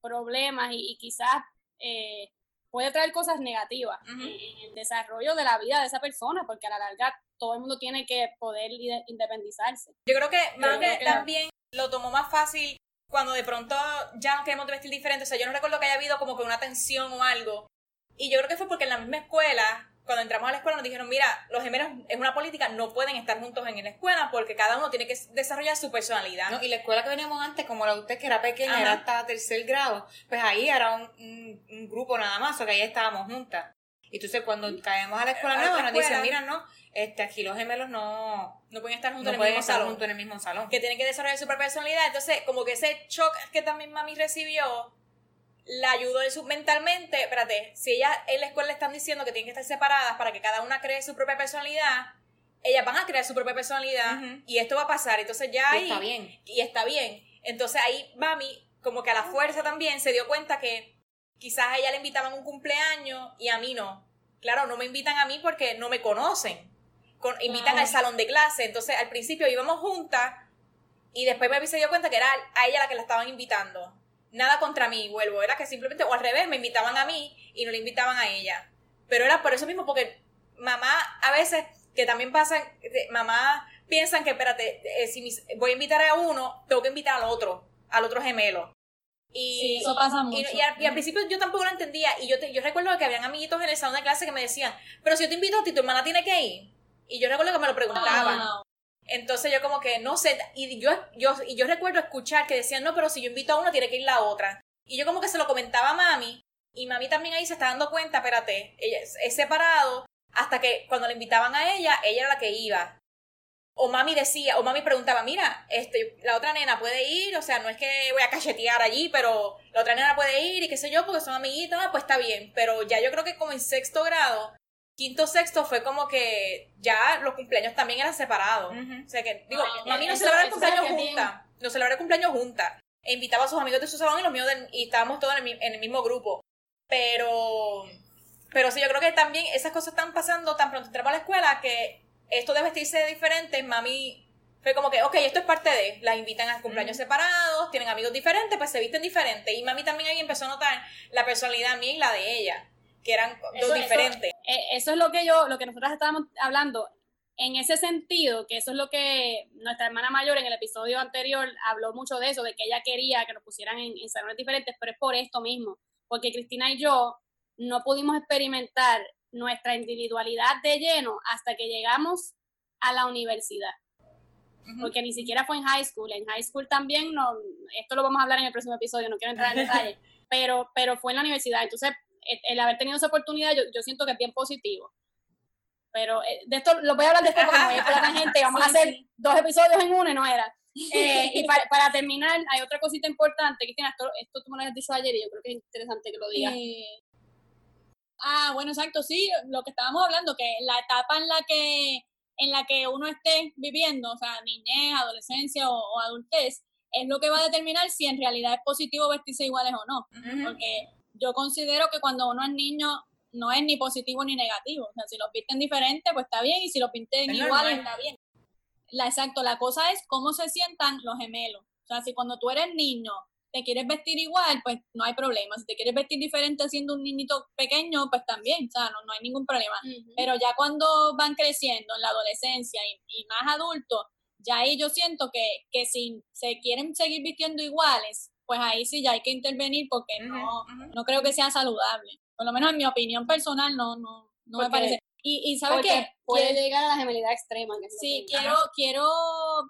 problemas y, quizás eh, puede traer cosas negativas en el desarrollo de la vida de esa persona, porque a la larga todo el mundo tiene que poder independizarse. Yo creo que también lo tomó más fácil cuando de pronto ya nos queremos vestir diferente. O sea, yo no recuerdo que haya habido como que una tensión o algo. Y yo creo que fue porque en la misma escuela, cuando entramos a la escuela, nos dijeron, mira, los gemelos es una política, no pueden estar juntos en la escuela porque cada uno tiene que desarrollar su personalidad. y la escuela que veníamos antes, como la de usted que era pequeña, era hasta tercer grado, pues ahí era un, un, grupo nada más, o que ahí estábamos juntas. Y entonces cuando caemos a la escuela nueva, nos dicen, mira, no, este, aquí los gemelos no, no pueden estar juntos, en, el mismo salón, juntos en el mismo salón. Que tienen que desarrollar su propia personalidad. Entonces, como que ese shock que también mami recibió, la ayudó mentalmente. Espérate, si ella en la escuela le están diciendo que tienen que estar separadas para que cada una cree su propia personalidad, ellas van a crear su propia personalidad y esto va a pasar. Entonces ya ahí. Y está bien. Y está bien. Entonces ahí mami, como que a la fuerza también, se dio cuenta que quizás a ella le invitaban un cumpleaños y a mí no. Claro, no me invitan a mí porque no me conocen invitan al salón de clase. Entonces, al principio íbamos juntas y después me se dio cuenta que era a ella la que la estaban invitando. Nada contra mí, vuelvo. Era que simplemente, o al revés, me invitaban a mí y no le invitaban a ella. Pero era por eso mismo, porque mamá a veces, que también pasa, mamá piensan que, espérate, eh, si voy a invitar a uno, tengo que invitar al otro, al otro gemelo. Y, eso pasa mucho. Y, al, principio yo tampoco lo entendía. Y yo, yo recuerdo que habían amiguitos en el salón de clase que me decían, pero si yo te invito a ti, tu hermana tiene que ir. Y yo recuerdo que me lo preguntaban. Entonces yo como que no sé, y yo, yo, y yo recuerdo escuchar que decían, no, pero si yo invito a una, tiene que ir la otra. Y yo como que se lo comentaba a mami, y mami también ahí se está dando cuenta, espérate, ella es, separado, hasta que cuando le invitaban a ella, ella era la que iba. O mami decía, o mami preguntaba, mira, este, la otra nena puede ir, o sea, no es que voy a cachetear allí, pero la otra nena puede ir y qué sé yo, porque son amiguitas, ah, pues está bien. Pero ya yo creo que como en sexto grado, quinto sexto fue como que ya los cumpleaños también eran separados. O sea que, digo, mami no celebraba el cumpleaños junta. No celebraba el cumpleaños junta. E invitaba a sus amigos de su salón y los míos y estábamos todos en el, mismo grupo. Pero, pero sí, yo creo que también esas cosas están pasando tan pronto entramos a la escuela que esto de vestirse diferente, mami fue como que, ok, esto es parte de, las invitan a cumpleaños separados, tienen amigos diferentes, pues se visten diferentes. Y mami también ahí empezó a notar la personalidad mía y la de ella que eran dos diferentes. Eh, eso, es lo que yo, lo que nosotros estábamos hablando. En ese sentido, que eso es lo que nuestra hermana mayor en el episodio anterior habló mucho de eso, de que ella quería que nos pusieran en, salones diferentes, pero es por esto mismo, porque Cristina y yo no pudimos experimentar nuestra individualidad de lleno hasta que llegamos a la universidad. Porque ni siquiera fue en high school. En high school también, no, esto lo vamos a hablar en el próximo episodio, no quiero entrar en detalle, pero, pero fue en la universidad. Entonces, el haber tenido esa oportunidad, yo, yo siento que es bien positivo. Pero eh, de esto, lo voy a hablar después porque voy a la gente, vamos a hacer dos episodios en uno y no era. Eh, y para, para, terminar, hay otra cosita importante, Cristina, esto, esto tú me lo has dicho ayer y yo creo que es interesante que lo digas. Eh, ah, bueno, exacto, sí, lo que estábamos hablando, que la etapa en la que en la que uno esté viviendo, o sea, niñez, adolescencia o, adultez, es lo que va a determinar si en realidad es positivo vestirse iguales o no. Porque yo considero que cuando uno es niño no es ni positivo ni negativo. O sea, si los visten diferente, pues está bien, y si los pinten igual, está bien. La, exacto, la cosa es cómo se sientan los gemelos. O sea, si cuando tú eres niño te quieres vestir igual, pues no hay problema. Si te quieres vestir diferente siendo un niñito pequeño, pues también, o sea, no, no hay ningún problema. Pero ya cuando van creciendo en la adolescencia y, y más adultos, ya ahí yo siento que, que si se quieren seguir vistiendo iguales, pues ahí sí ya hay que intervenir porque no, no creo que sea saludable. Por lo menos en mi opinión personal no, no, no me parece. Y, y ¿sabes qué? Puede llegar a la gemelidad extrema. sí, quiero, quiero,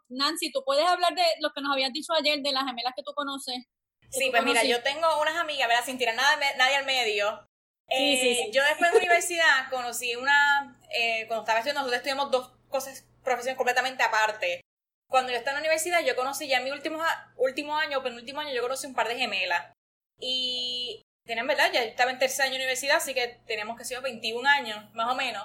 Nancy, ¿tú puedes hablar de lo que nos habías dicho ayer de las gemelas que tú conoces? Sí, pues mira, yo tengo unas amigas, ¿verdad? Sin tirar nada, nadie al medio. Eh, sí, sí. Yo después de la universidad conocí una, eh, cuando estaba estudiando, nosotros estudiamos dos cosas, profesiones completamente aparte. Cuando yo estaba en la universidad, yo conocí ya en mi último, último año, penúltimo año, yo conocí un par de gemelas. Y tenían, ¿verdad? Ya estaba en tercer año de universidad, así que teníamos que ser 21 años, más o menos.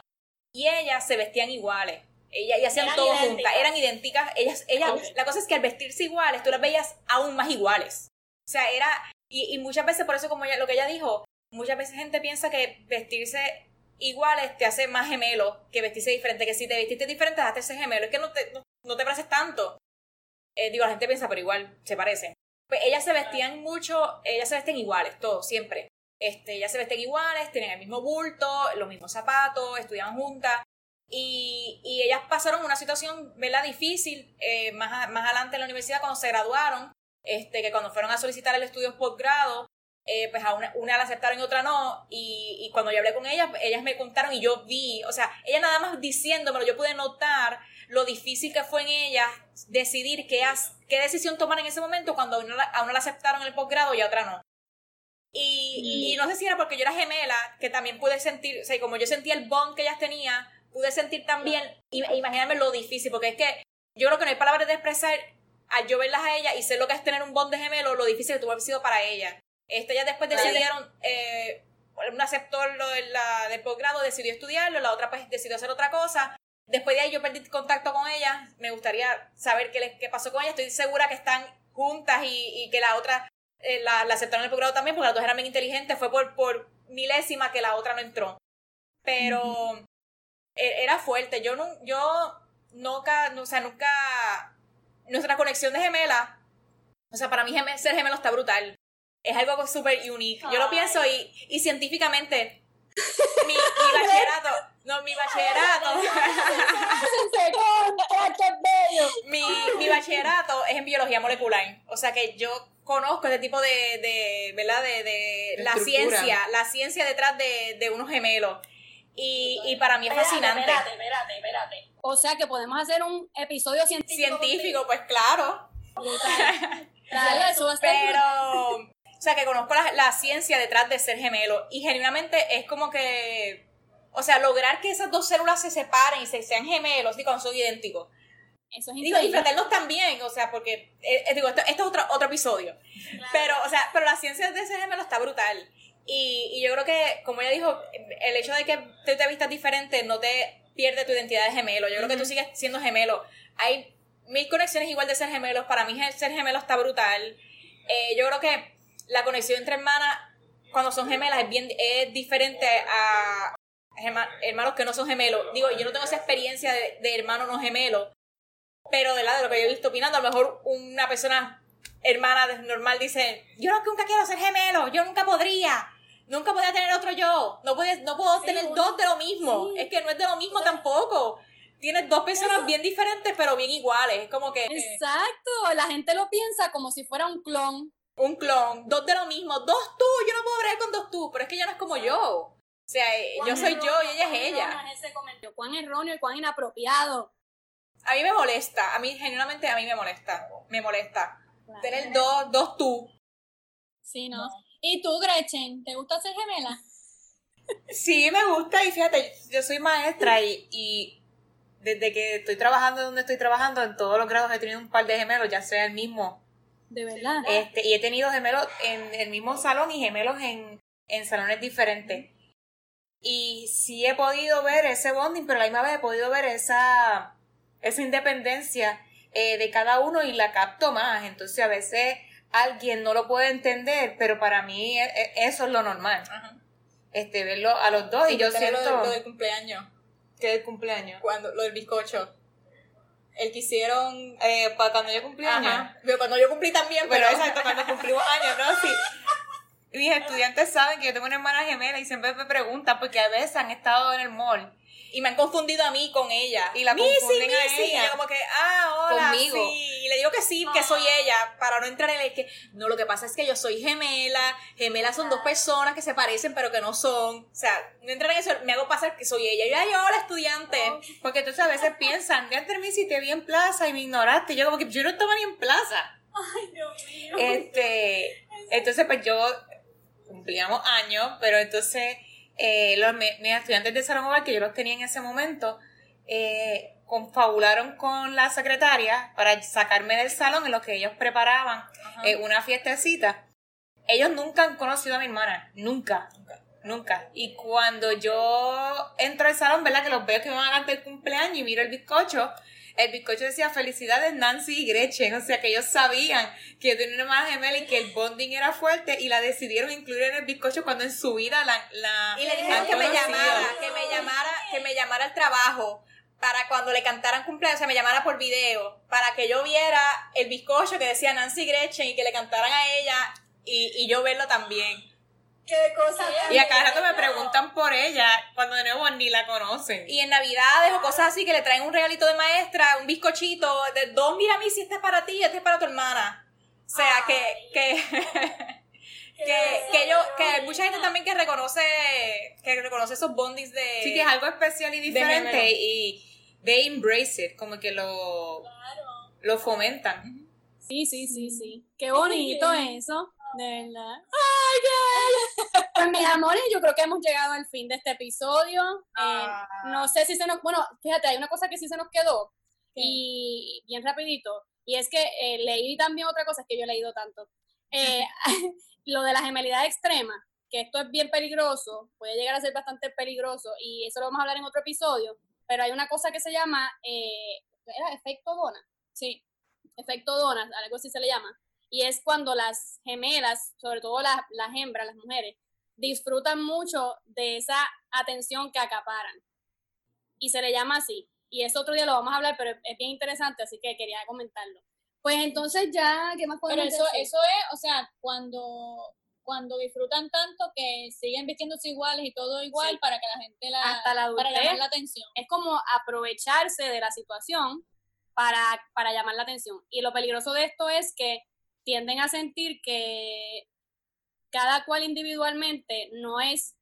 Y ellas se vestían iguales. Ellas hacían todo idénticas. juntas, eran idénticas. Ellas, ellas, la cosa es que al vestirse iguales, tú las veías aún más iguales. O sea, era, y, y muchas veces, por eso como ella, lo que ella dijo, muchas veces gente piensa que vestirse iguales te hace más gemelo que vestirse diferente, que si te vestiste diferente, te hace gemelo. Es que no te, no, te pareces tanto. Eh, digo, la gente piensa, pero igual se parecen. Pues ellas se vestían mucho, ellas se vestían iguales, todos, siempre. Este, ellas se vestían iguales, tenían el mismo bulto, los mismos zapatos, estudiaban juntas. Y, y ellas pasaron una situación, ¿verdad? Difícil eh, más, más adelante en la universidad cuando se graduaron, este, que cuando fueron a solicitar el estudio postgrado, eh, pues a una, una la aceptaron y otra no. Y, y cuando yo hablé con ellas, ellas me contaron y yo vi, o sea, ella nada más diciéndomelo, yo pude notar lo difícil que fue en ellas decidir qué, as- qué decisión tomar en ese momento cuando a una, la- a una la aceptaron el posgrado y a otra no. Y, y no sé si era porque yo era gemela, que también pude sentir, o sea, como yo sentía el bond que ellas tenían, pude sentir también, e imaginarme lo difícil, porque es que yo creo que no hay palabras de expresar al yo verlas a ellas y sé lo que es tener un bond de gemelo, lo difícil que tuvo haber sido para ellas. Este, ellas después Vale. decidieron, eh, una aceptó lo de la, del posgrado, decidió estudiarlo, la otra pues decidió hacer otra cosa. Después de ahí yo perdí contacto con ellas, me gustaría saber qué, les, qué pasó con ellas, estoy segura que están juntas y, y que la otra eh, la, la aceptaron en el posgrado también, porque las dos eran bien inteligentes, fue por, por milésima que la otra no entró. Pero eh, era fuerte, yo, no, yo nunca, no, o sea, nunca, nuestra conexión de gemela, o sea, para mí ser gemelo está brutal. Es algo súper unique. Yo lo pienso y, y científicamente, mi, mi bachillerato, no, mi bachillerato, mi, mi bachillerato es en biología molecular. O sea que yo conozco este tipo de, de ¿verdad? De, de la Estructura. ciencia, la ciencia detrás de, de unos gemelos. Y, y para mí es fascinante. Espérate, espérate, espérate. O sea que podemos hacer un episodio científico. Científico, pues claro. Dale, eso va a estar Pero, o sea, que conozco la, la ciencia detrás de ser gemelo. Y genuinamente es como que, o sea, lograr que esas dos células se separen y se sean gemelos, digo, son idénticos. Eso es Digo, y fraternos también, o sea, porque, eh, eh, digo, esto, esto es otro, otro episodio. Pero, o sea, pero la ciencia de ser gemelo está brutal. Y, y yo creo que, como ella dijo, el hecho de que tú te vistas diferente no te pierde tu identidad de gemelo. Yo creo que tú sigues siendo gemelo. Hay mil conexiones igual de ser gemelos. Para mí ser gemelo está brutal. Eh, yo creo que la conexión entre hermanas, cuando son gemelas, es bien es diferente a herma- hermanos que no son gemelos. Digo, yo no tengo esa experiencia de, de hermano no gemelo, pero de, la, de lo que yo he visto opinando, a lo mejor una persona hermana normal dice, yo nunca quiero ser gemelo, yo nunca podría, nunca podría tener otro yo, no, puedes, no puedo Sí, tener dos de lo mismo, sí. es que no es de lo mismo tampoco. Tienes dos personas bien diferentes, pero bien iguales. Es como que Exacto, la gente lo piensa como si fuera un clon. Un clon, dos de lo mismo, dos tú, yo no puedo bregar con dos tú, pero es que ella no es como yo. O sea, eh, yo soy yo y ella es ella. Cuán erróneo y cuán inapropiado. A mí me molesta, a mí genuinamente a mí me molesta, me molesta. Tener dos, dos tú. Sí, ¿no? ¿Y tú, Gretchen, te gusta ser gemela? Sí, me gusta y fíjate, yo soy maestra y, y desde que estoy trabajando donde estoy trabajando, en todos los grados he tenido un par de gemelos, ya sea el mismo. De verdad. Este, y he tenido gemelos en el mismo salón y gemelos en, en salones diferentes. Y sí he podido ver ese bonding, pero a la misma vez he podido ver esa, esa independencia eh, de cada uno y la capto más. Entonces a veces alguien no lo puede entender, pero para mí e- e- eso es lo normal. Ajá. Este, verlo a los dos y yo siento... Lo, de- lo del cumpleaños, el cumpleaños. cuando, lo del bizcocho. El que hicieron... Eh, para cuando yo cumplí años. Pero cuando yo cumplí también, Pero pero... exacto, cuando cumplimos años, ¿no? Sí. Mis estudiantes saben que yo tengo una hermana gemela y siempre me preguntan porque a veces han estado en el mall. Y me han confundido a mí con ella. Y la Missy, confunden a Missy. ella. Y yo como que, ah, hola, Conmigo. sí. Y le digo que sí, que soy ella, para no entrar en el que... No, lo que pasa es que yo soy gemela. Gemelas son dos personas que se parecen pero que no son. O sea, no entrar en eso, me hago pasar que soy ella. Y yo, ay, hola, estudiante. Porque entonces a veces piensan, ya terminé si te vi en plaza y me ignoraste. Yo como que yo no estaba ni en plaza. Ay, Dios mío. Este, entonces pues yo cumplíamos años, pero entonces eh, los, mis estudiantes de salón oval, que yo los tenía en ese momento, eh, confabularon con la secretaria para sacarme del salón en lo que ellos preparaban eh, una fiestecita. Ellos nunca han conocido a mi hermana, nunca, nunca. Y cuando yo entro al salón, ¿verdad? Que los veo que me van a cantar el cumpleaños y miro el bizcocho, el bizcocho decía felicidades Nancy y Gretchen, o sea que ellos sabían que yo tenía una hermana gemela y que el bonding era fuerte y la decidieron incluir en el bizcocho cuando en su vida la... la y le dijeron que me llamara, que me llamara, que me llamara al trabajo para cuando le cantaran cumpleaños, o sea, me llamara por video, para que yo viera el bizcocho que decía Nancy Gretchen y que le cantaran a ella y, y yo verlo también. Qué cosa. Y a cada rato me preguntan por ella, cuando de nuevo ni la conocen. Y en Navidades o cosas así que le traen un regalito de maestra, un bizcochito, de dos, mira a mí si este es para ti, este es para tu hermana. O sea, que, que, que, que yo, que hay mucha gente también que reconoce, que reconoce esos bondings de... Sí, que es algo especial y diferente y they embrace it, como que lo, lo fomentan. Sí, sí, sí, sí. Qué bonito eso, de verdad. ¡Ay, qué! Pues mis amores, yo creo que hemos llegado al fin de este episodio. Eh, no sé si se nos... Bueno, fíjate, hay una cosa que sí se nos quedó. Y bien rapidito. Y es que eh, leí también otra cosa, es que yo he leído tanto. Eh, lo de la gemelidad extrema, que esto es bien peligroso, puede llegar a ser bastante peligroso, y eso lo vamos a hablar en otro episodio, pero hay una cosa que se llama, ¿era efecto dona? Sí, efecto dona, algo así se le llama, y es cuando las gemelas, sobre todo las, las hembras, las mujeres, disfrutan mucho de esa atención que acaparan. Y se le llama así. Y eso otro día lo vamos a hablar, pero es bien interesante, así que quería comentarlo. Pues entonces ya, ¿qué más podemos Pero eso, decir? eso es, o sea, cuando, cuando disfrutan tanto que siguen vistiéndose iguales y todo igual Sí. para que la gente la, Hasta la para adultez. llamar la atención. es como aprovecharse de la situación para, para llamar la atención. Y lo peligroso de esto es que tienden a sentir que cada cual individualmente no es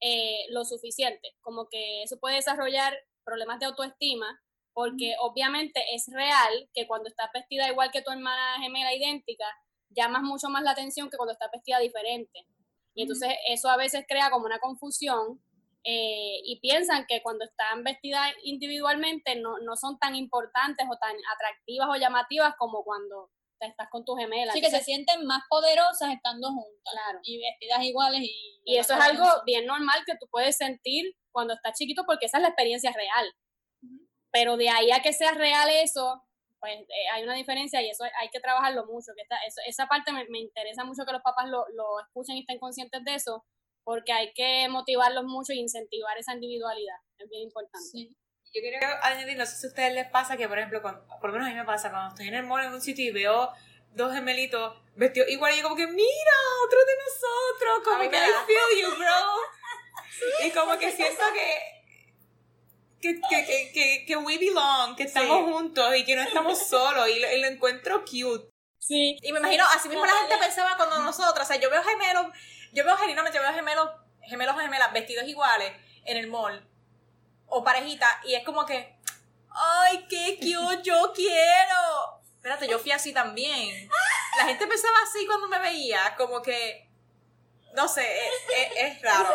eh, lo suficiente, como que eso puede desarrollar problemas de autoestima, porque obviamente es real que cuando estás vestida igual que tu hermana gemela idéntica, llamas mucho más la atención que cuando estás vestida diferente. Y entonces eso a veces crea como una confusión eh, y piensan que cuando están vestidas individualmente no, no son tan importantes o tan atractivas o llamativas como cuando te estás con tu gemela. Así que se sienten más poderosas estando juntas Claro. y vestidas iguales y... y eso es algo bien normal que tú puedes sentir cuando estás chiquito porque esa es la experiencia real. Pero de ahí a que sea real eso, pues eh, hay una diferencia y eso hay que trabajarlo mucho. Que esta- eso- esa parte me, me interesa mucho que los papás lo, lo escuchen y estén conscientes de eso, porque hay que motivarlos mucho e incentivar esa individualidad. Es bien importante. Sí. Yo quiero añadir, no sé si a ustedes les pasa que, por ejemplo, cuando- por lo menos a mí me pasa, cuando estoy en el mall en un sitio y veo dos gemelitos vestidos igual, y yo como que, mira, otro de nosotros, como que I feel you, bro. Y como que siento que, que, que, que, que, que we belong, que estamos Sí. juntos y que no estamos solos, y lo, y lo encuentro cute. Sí. Y me imagino, así mismo la gente pensaba cuando nosotros, o sea, yo veo gemelos, yo veo genuinamente, yo veo gemelos, gemelos o gemelas vestidos iguales en el mall, o parejitas, y es como que, ay, qué cute, yo quiero. Espérate, yo fui así también. La gente pensaba así cuando me veía, como que, no sé, es, es- es raro.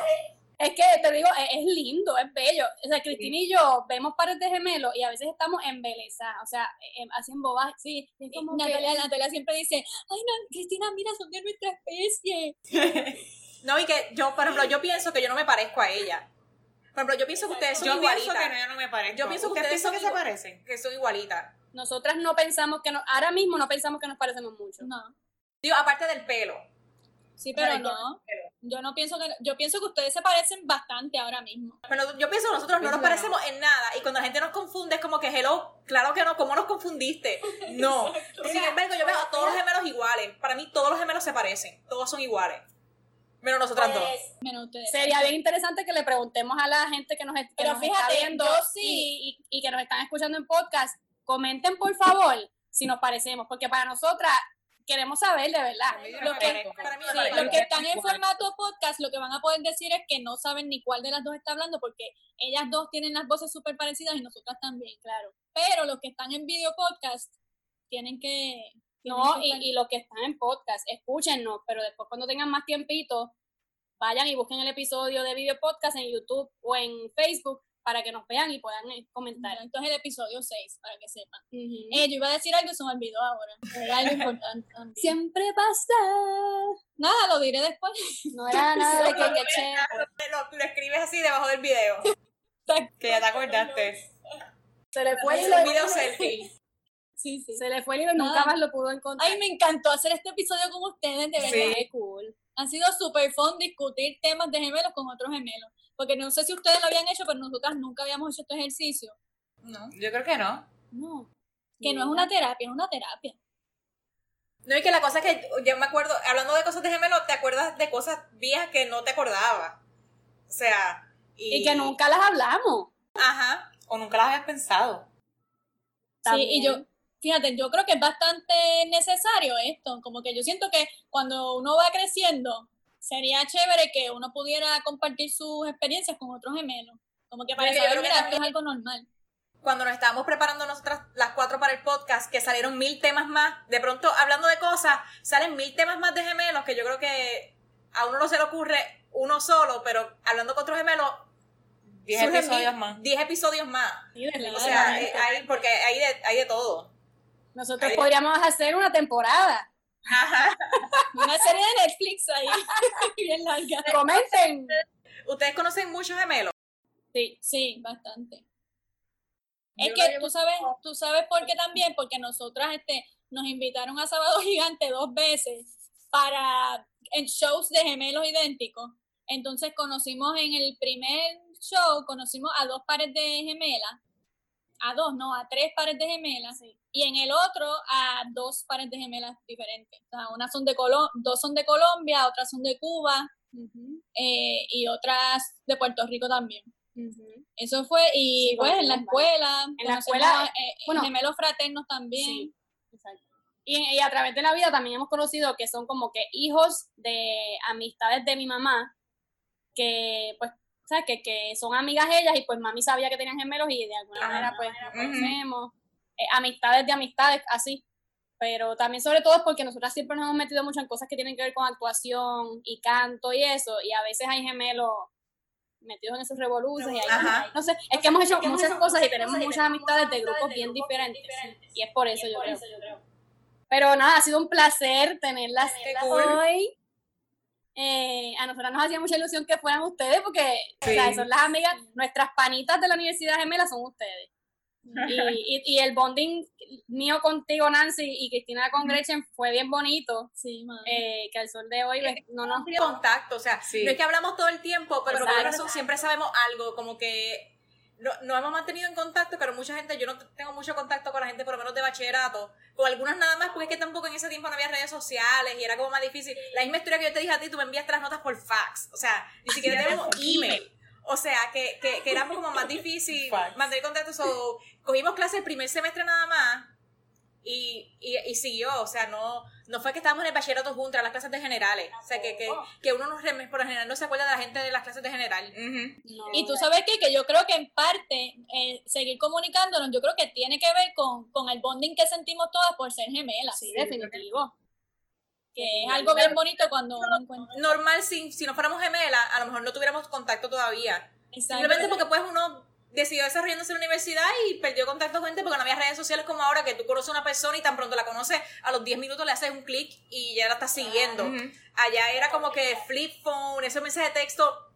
Es que te digo, es, es lindo, es bello. O sea, Cristina y yo vemos pares de gemelos y a veces estamos embelesadas, o sea, em, así en bobas. Sí, que- Natalia, Natalia siempre dice, ay, no, Cristina, mira, son de nuestra especie. No, y que yo, por ejemplo, yo pienso que yo no me parezco a ella. Por ejemplo, yo pienso que ustedes son Yo pienso igualitas. que no, yo no me parezco. Yo pienso que ¿Ustedes son que se parecen? Que son igualitas. Nosotras no pensamos que nos, ahora mismo no pensamos que nos parecemos mucho. No. Digo, aparte del pelo. Sí, pero no. Yo no pienso que, yo pienso que ustedes se parecen bastante ahora mismo. Pero yo pienso que nosotros no nos Pienso que parecemos en nada. Y cuando la gente nos confunde es como que, hello, claro que no, ¿cómo nos confundiste? No. Sin embargo, yo veo a todos los gemelos iguales. Para mí todos los gemelos se parecen. Todos son iguales. Menos nosotras dos. Menos ustedes. Sería bien interesante que le preguntemos a la gente que nos, que Pero nos fíjate, está viendo sí- y, y- y que nos están escuchando en podcast, comenten por favor si nos parecemos, porque para nosotras queremos saber de verdad. Lo me que- Sí, los que están en formato podcast, lo que van a poder decir es que no saben ni cuál de las dos está hablando porque ellas dos tienen las voces súper parecidas y nosotras también, claro. Pero los que están en video podcast tienen que... No, y, los que están en podcast, escúchennos, pero después cuando tengan más tiempito, vayan y busquen el episodio de video podcast en YouTube o en Facebook para que nos vean y puedan eh, comentar. Esto es el episodio 6, para que sepan. Eh, yo iba a decir algo y se me olvidó ahora. Era algo importante también. Siempre pasa. Nada, lo diré después. No era nada de que, que che. Lo, lo escribes así debajo del video. que ya te acordaste. Se le fue el El video selfie. Sí, sí. Se le fue el hilo y nunca más lo pudo encontrar. Ay, me encantó hacer este episodio con ustedes, de verdad. Sí. Cool. Han sido súper fun discutir temas de gemelos con otros gemelos. Porque no sé si ustedes lo habían hecho, pero nosotras nunca habíamos hecho este ejercicio. No, yo creo que no. No. Que no es una terapia, es una terapia. No, y que la cosa es que yo me acuerdo, hablando de cosas de gemelo, te acuerdas de cosas viejas que no te acordabas. O sea, y, Y que nunca las hablamos. Ajá. O nunca las habías pensado. Sí, y yo. Fíjate, yo creo que es bastante necesario esto. Como que yo siento que cuando uno va creciendo, sería chévere que uno pudiera compartir sus experiencias con otros gemelos. Como que para saber, mira, esto es algo normal. Cuando nos estábamos preparando nosotras las cuatro para el podcast, que salieron mil temas más, de pronto hablando de cosas, salen mil temas más de gemelos que yo creo que a uno no se le ocurre uno solo, pero hablando con otros gemelos, Diez surgen episodios mil- más. diez episodios más. Sí, verdad. O sea, eh, hay, porque hay de, hay de todo. Nosotros Ahí- podríamos hacer una temporada. Una serie de Netflix ahí, bien larga. Comenten. ¿Ustedes conocen muchos gemelos? Sí. Sí, bastante. Yo Es que tú sabes, tú sabes por qué también, porque nosotras este, nos invitaron a Sábado Gigante dos veces para en shows de gemelos idénticos. Entonces conocimos en el primer show, conocimos a dos pares de gemelas, a dos, no, a tres pares de gemelas, y en el otro a dos pares de gemelas diferentes. O sea, unas son de Colo dos son de Colombia, otras son de Cuba, eh, y otras de Puerto Rico también. Eso fue, y Sí, pues en la escuela, En la escuela, eh, bueno, gemelos fraternos también. Sí, exacto. Y, y a través de la vida también hemos conocido que son como que hijos de amistades de mi mamá, que pues, o sea, que, que son amigas ellas y pues mami sabía que tenían gemelos y de alguna Ajá. manera pues nos conocemos. Eh, amistades de amistades, así. Pero también sobre todo es porque nosotras siempre nos hemos metido mucho en cosas que tienen que ver con actuación y canto y eso, y a veces hay gemelos metidos en esos revoluciones y ahí, Ajá. no sé, es que hemos hecho muchas cosas y tenemos muchas amistades de grupos bien diferentes y es por eso yo creo. Pero nada, ha sido un placer tenerlas cool. hoy. Eh, a nosotras nos hacía mucha ilusión que fueran ustedes porque o sea, Sí. son las amigas, nuestras panitas de la Universidad Gemela son ustedes. Y, y, y el bonding mío contigo, Nancy, y Cristina con Gretchen fue bien bonito. Sí, eh, que al sol de hoy pues, no nos contacto, o sea, Sí. no es que hablamos todo el tiempo, pero por alguna Exacto. razón siempre sabemos algo, como que no, no hemos mantenido en contacto, pero mucha gente, yo no tengo mucho contacto con la gente, por lo menos de bachillerato, con algunas nada más, porque es que tampoco en ese tiempo no había redes sociales y era como más difícil. La misma historia que yo te dije a ti, tú me enviaste las notas por fax, o sea, ni siquiera tenemos email. O sea, que, que, que era como más difícil mantener contacto. So, cogimos clase el primer semestre nada más y, y, y siguió. O sea, no, no fue que estábamos en el bachillerato juntas, las clases de generales. O sea, que, que, que uno no, por lo general no se acuerda de la gente de las clases de general. no- Y tú sabes qué? que yo creo que en parte eh, seguir comunicándonos, yo creo que tiene que ver con, con el bonding que sentimos todas por ser gemelas. Sí, definitivo. Que es algo bien bonito cuando uno encuentra. Normal, si, si no fuéramos gemelas, a lo mejor no tuviéramos contacto todavía. Simplemente porque pues uno decidió desarrollándose en la universidad y perdió contacto con gente porque no había redes sociales como ahora que tú conoces a una persona y tan pronto la conoces, a los 10 minutos le haces un clic y ya la estás siguiendo. Ujú. Allá era como que flip phone, ese mensaje de texto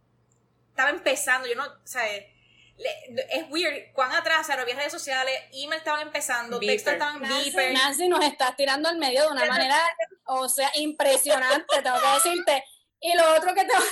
estaba empezando, yo no, o sea, es weird, cuán atrás, o sea, no había redes sociales, email estaban empezando, Beeper. textos estaban beeper. Nancy, nos estás tirando al medio de una manera, o sea, impresionante, tengo que decirte. Y lo otro que tengo,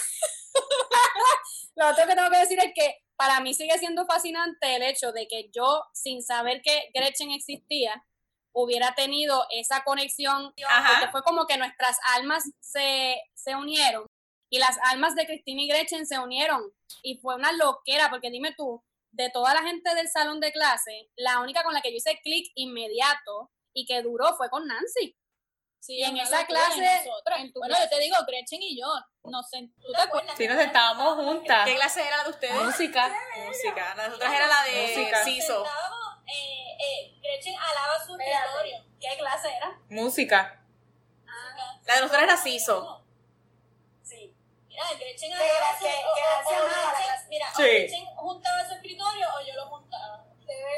lo otro que tengo que decir es que para mí sigue siendo fascinante el hecho de que yo, sin saber que Gretchen existía, hubiera tenido esa conexión, Ajá. porque fue como que nuestras almas se, se unieron y las almas de Cristina y Gretchen se unieron y fue una loquera, porque dime tú, de toda la gente del salón de clase, la única con la que yo hice clic inmediato y que duró fue con Nancy. Sí, Y en esa clase, en tu bueno, clase. yo te digo, Gretchen y yo, no sé, ¿tú te acuerdas? Sí, nos sentábamos juntas. ¿Qué clase era la de ustedes? Música. Música. La de nosotras era la de Música. CISO. eh, Gretchen alaba su territorio. ¿Qué clase era? Música. La de nosotras era CISO. Sí. Mira, Gretchen agarraba su- que- o- que o- hacía o nada. Gretchen- Mira, o. Gretchen juntaba su escritorio o yo lo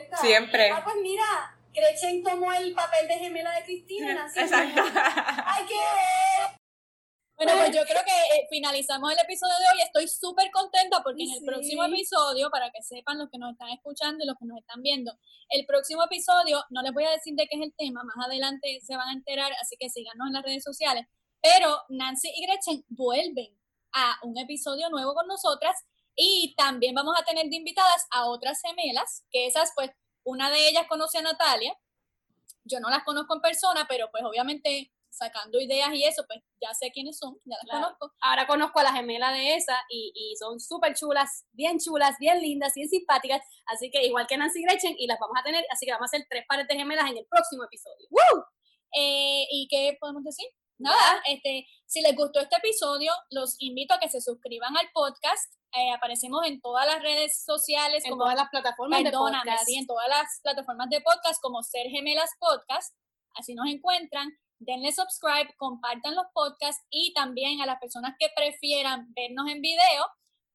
verdad. Siempre. Ah, pues mira, Gretchen tomó el papel de gemela de Cristina. Nancy. Exacto. Hay que ver. Bueno, pues yo creo que eh, finalizamos el episodio de hoy. Estoy súper contenta porque en el Sí. próximo episodio, para que sepan los que nos están escuchando y los que nos están viendo, el próximo episodio, no les voy a decir de qué es el tema, más adelante se van a enterar, así que síganos en las redes sociales. Pero Nancy y Gretchen vuelven a un episodio nuevo con nosotras y también vamos a tener de invitadas a otras gemelas, que esas, pues, una de ellas conoce a Natalia. Yo no las conozco en persona, pero pues obviamente sacando ideas y eso, pues ya sé quiénes son, ya las Claro. conozco. Ahora conozco a la gemela de esa y, y son súper chulas, bien chulas, bien lindas, bien simpáticas. Así que igual que Nancy Gretchen, y las vamos a tener, así que vamos a hacer tres pares de gemelas en el próximo episodio. Eh, ¿Y qué podemos decir? Nada, este, si les gustó este episodio, los invito a que se suscriban al podcast. Eh, aparecemos en todas las redes sociales, En como todas las plataformas de perdóname, podcast. sí, en todas las plataformas de podcast, como Ser Gemelas Podcast. Así nos encuentran. Denle subscribe, compartan los podcasts y también a las personas que prefieran vernos en video,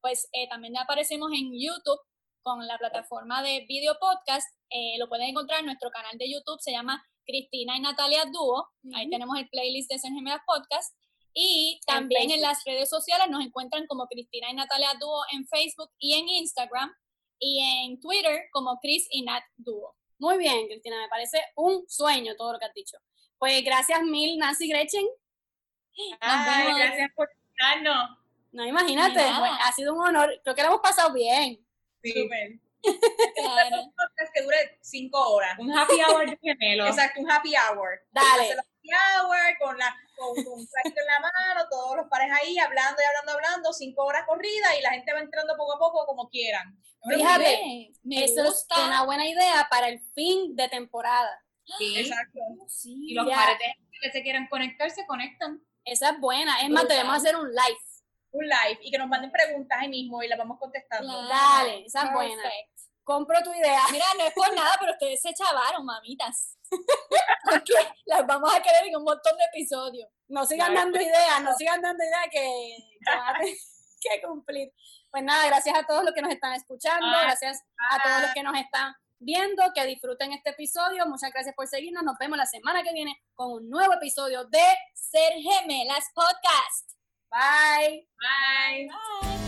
pues eh, también aparecemos en YouTube con la plataforma de video podcast. Eh, lo pueden encontrar en nuestro canal de YouTube, se llama Cristina y Natalia Dúo. Ahí tenemos el playlist de Ser Gemelas Podcast. Y también en, las redes sociales nos encuentran como Cristina y Natalia Dúo en Facebook y en Instagram. Y en Twitter como Chris y Nat Dúo. Muy bien, Cristina, me parece un sueño todo lo que has dicho. Pues gracias mil, Nancy Gretchen. Ay, gracias por invitarnos. No, imagínate, pues, ha sido un honor. Creo que lo hemos pasado bien. Súper. Claro. Un podcast que dure cinco horas. Un happy hour de gemelo. Exacto, un happy hour. Dale. El happy hour con, la, con, con un en la mano, todos los pares ahí hablando y hablando, hablando, cinco horas corridas y la gente va entrando poco a poco como quieran. Fíjate, me Eso gusta. es una buena idea para el fin de temporada. Sí. Exacto. Sí, Y los Ya. pares de gente que se quieran conectar, se conectan. Esa es buena. Es más, debemos hacer un live. Un live y que nos manden preguntas ahí mismo y las vamos contestando. Dale, esa es buena. Compro tu idea. Mira, no es por nada, pero ustedes se chavaron, mamitas. Porque las vamos a querer en un montón de episodios. No sigan Claro. dando ideas, no sigan dando ideas que, que que cumplir. Pues nada, gracias a todos los que nos están escuchando, Ah, gracias a todos los que nos están viendo, que disfruten este episodio. Muchas gracias por seguirnos. Nos vemos la semana que viene con un nuevo episodio de Ser Gemelas Podcast. Bye. Bye. Bye.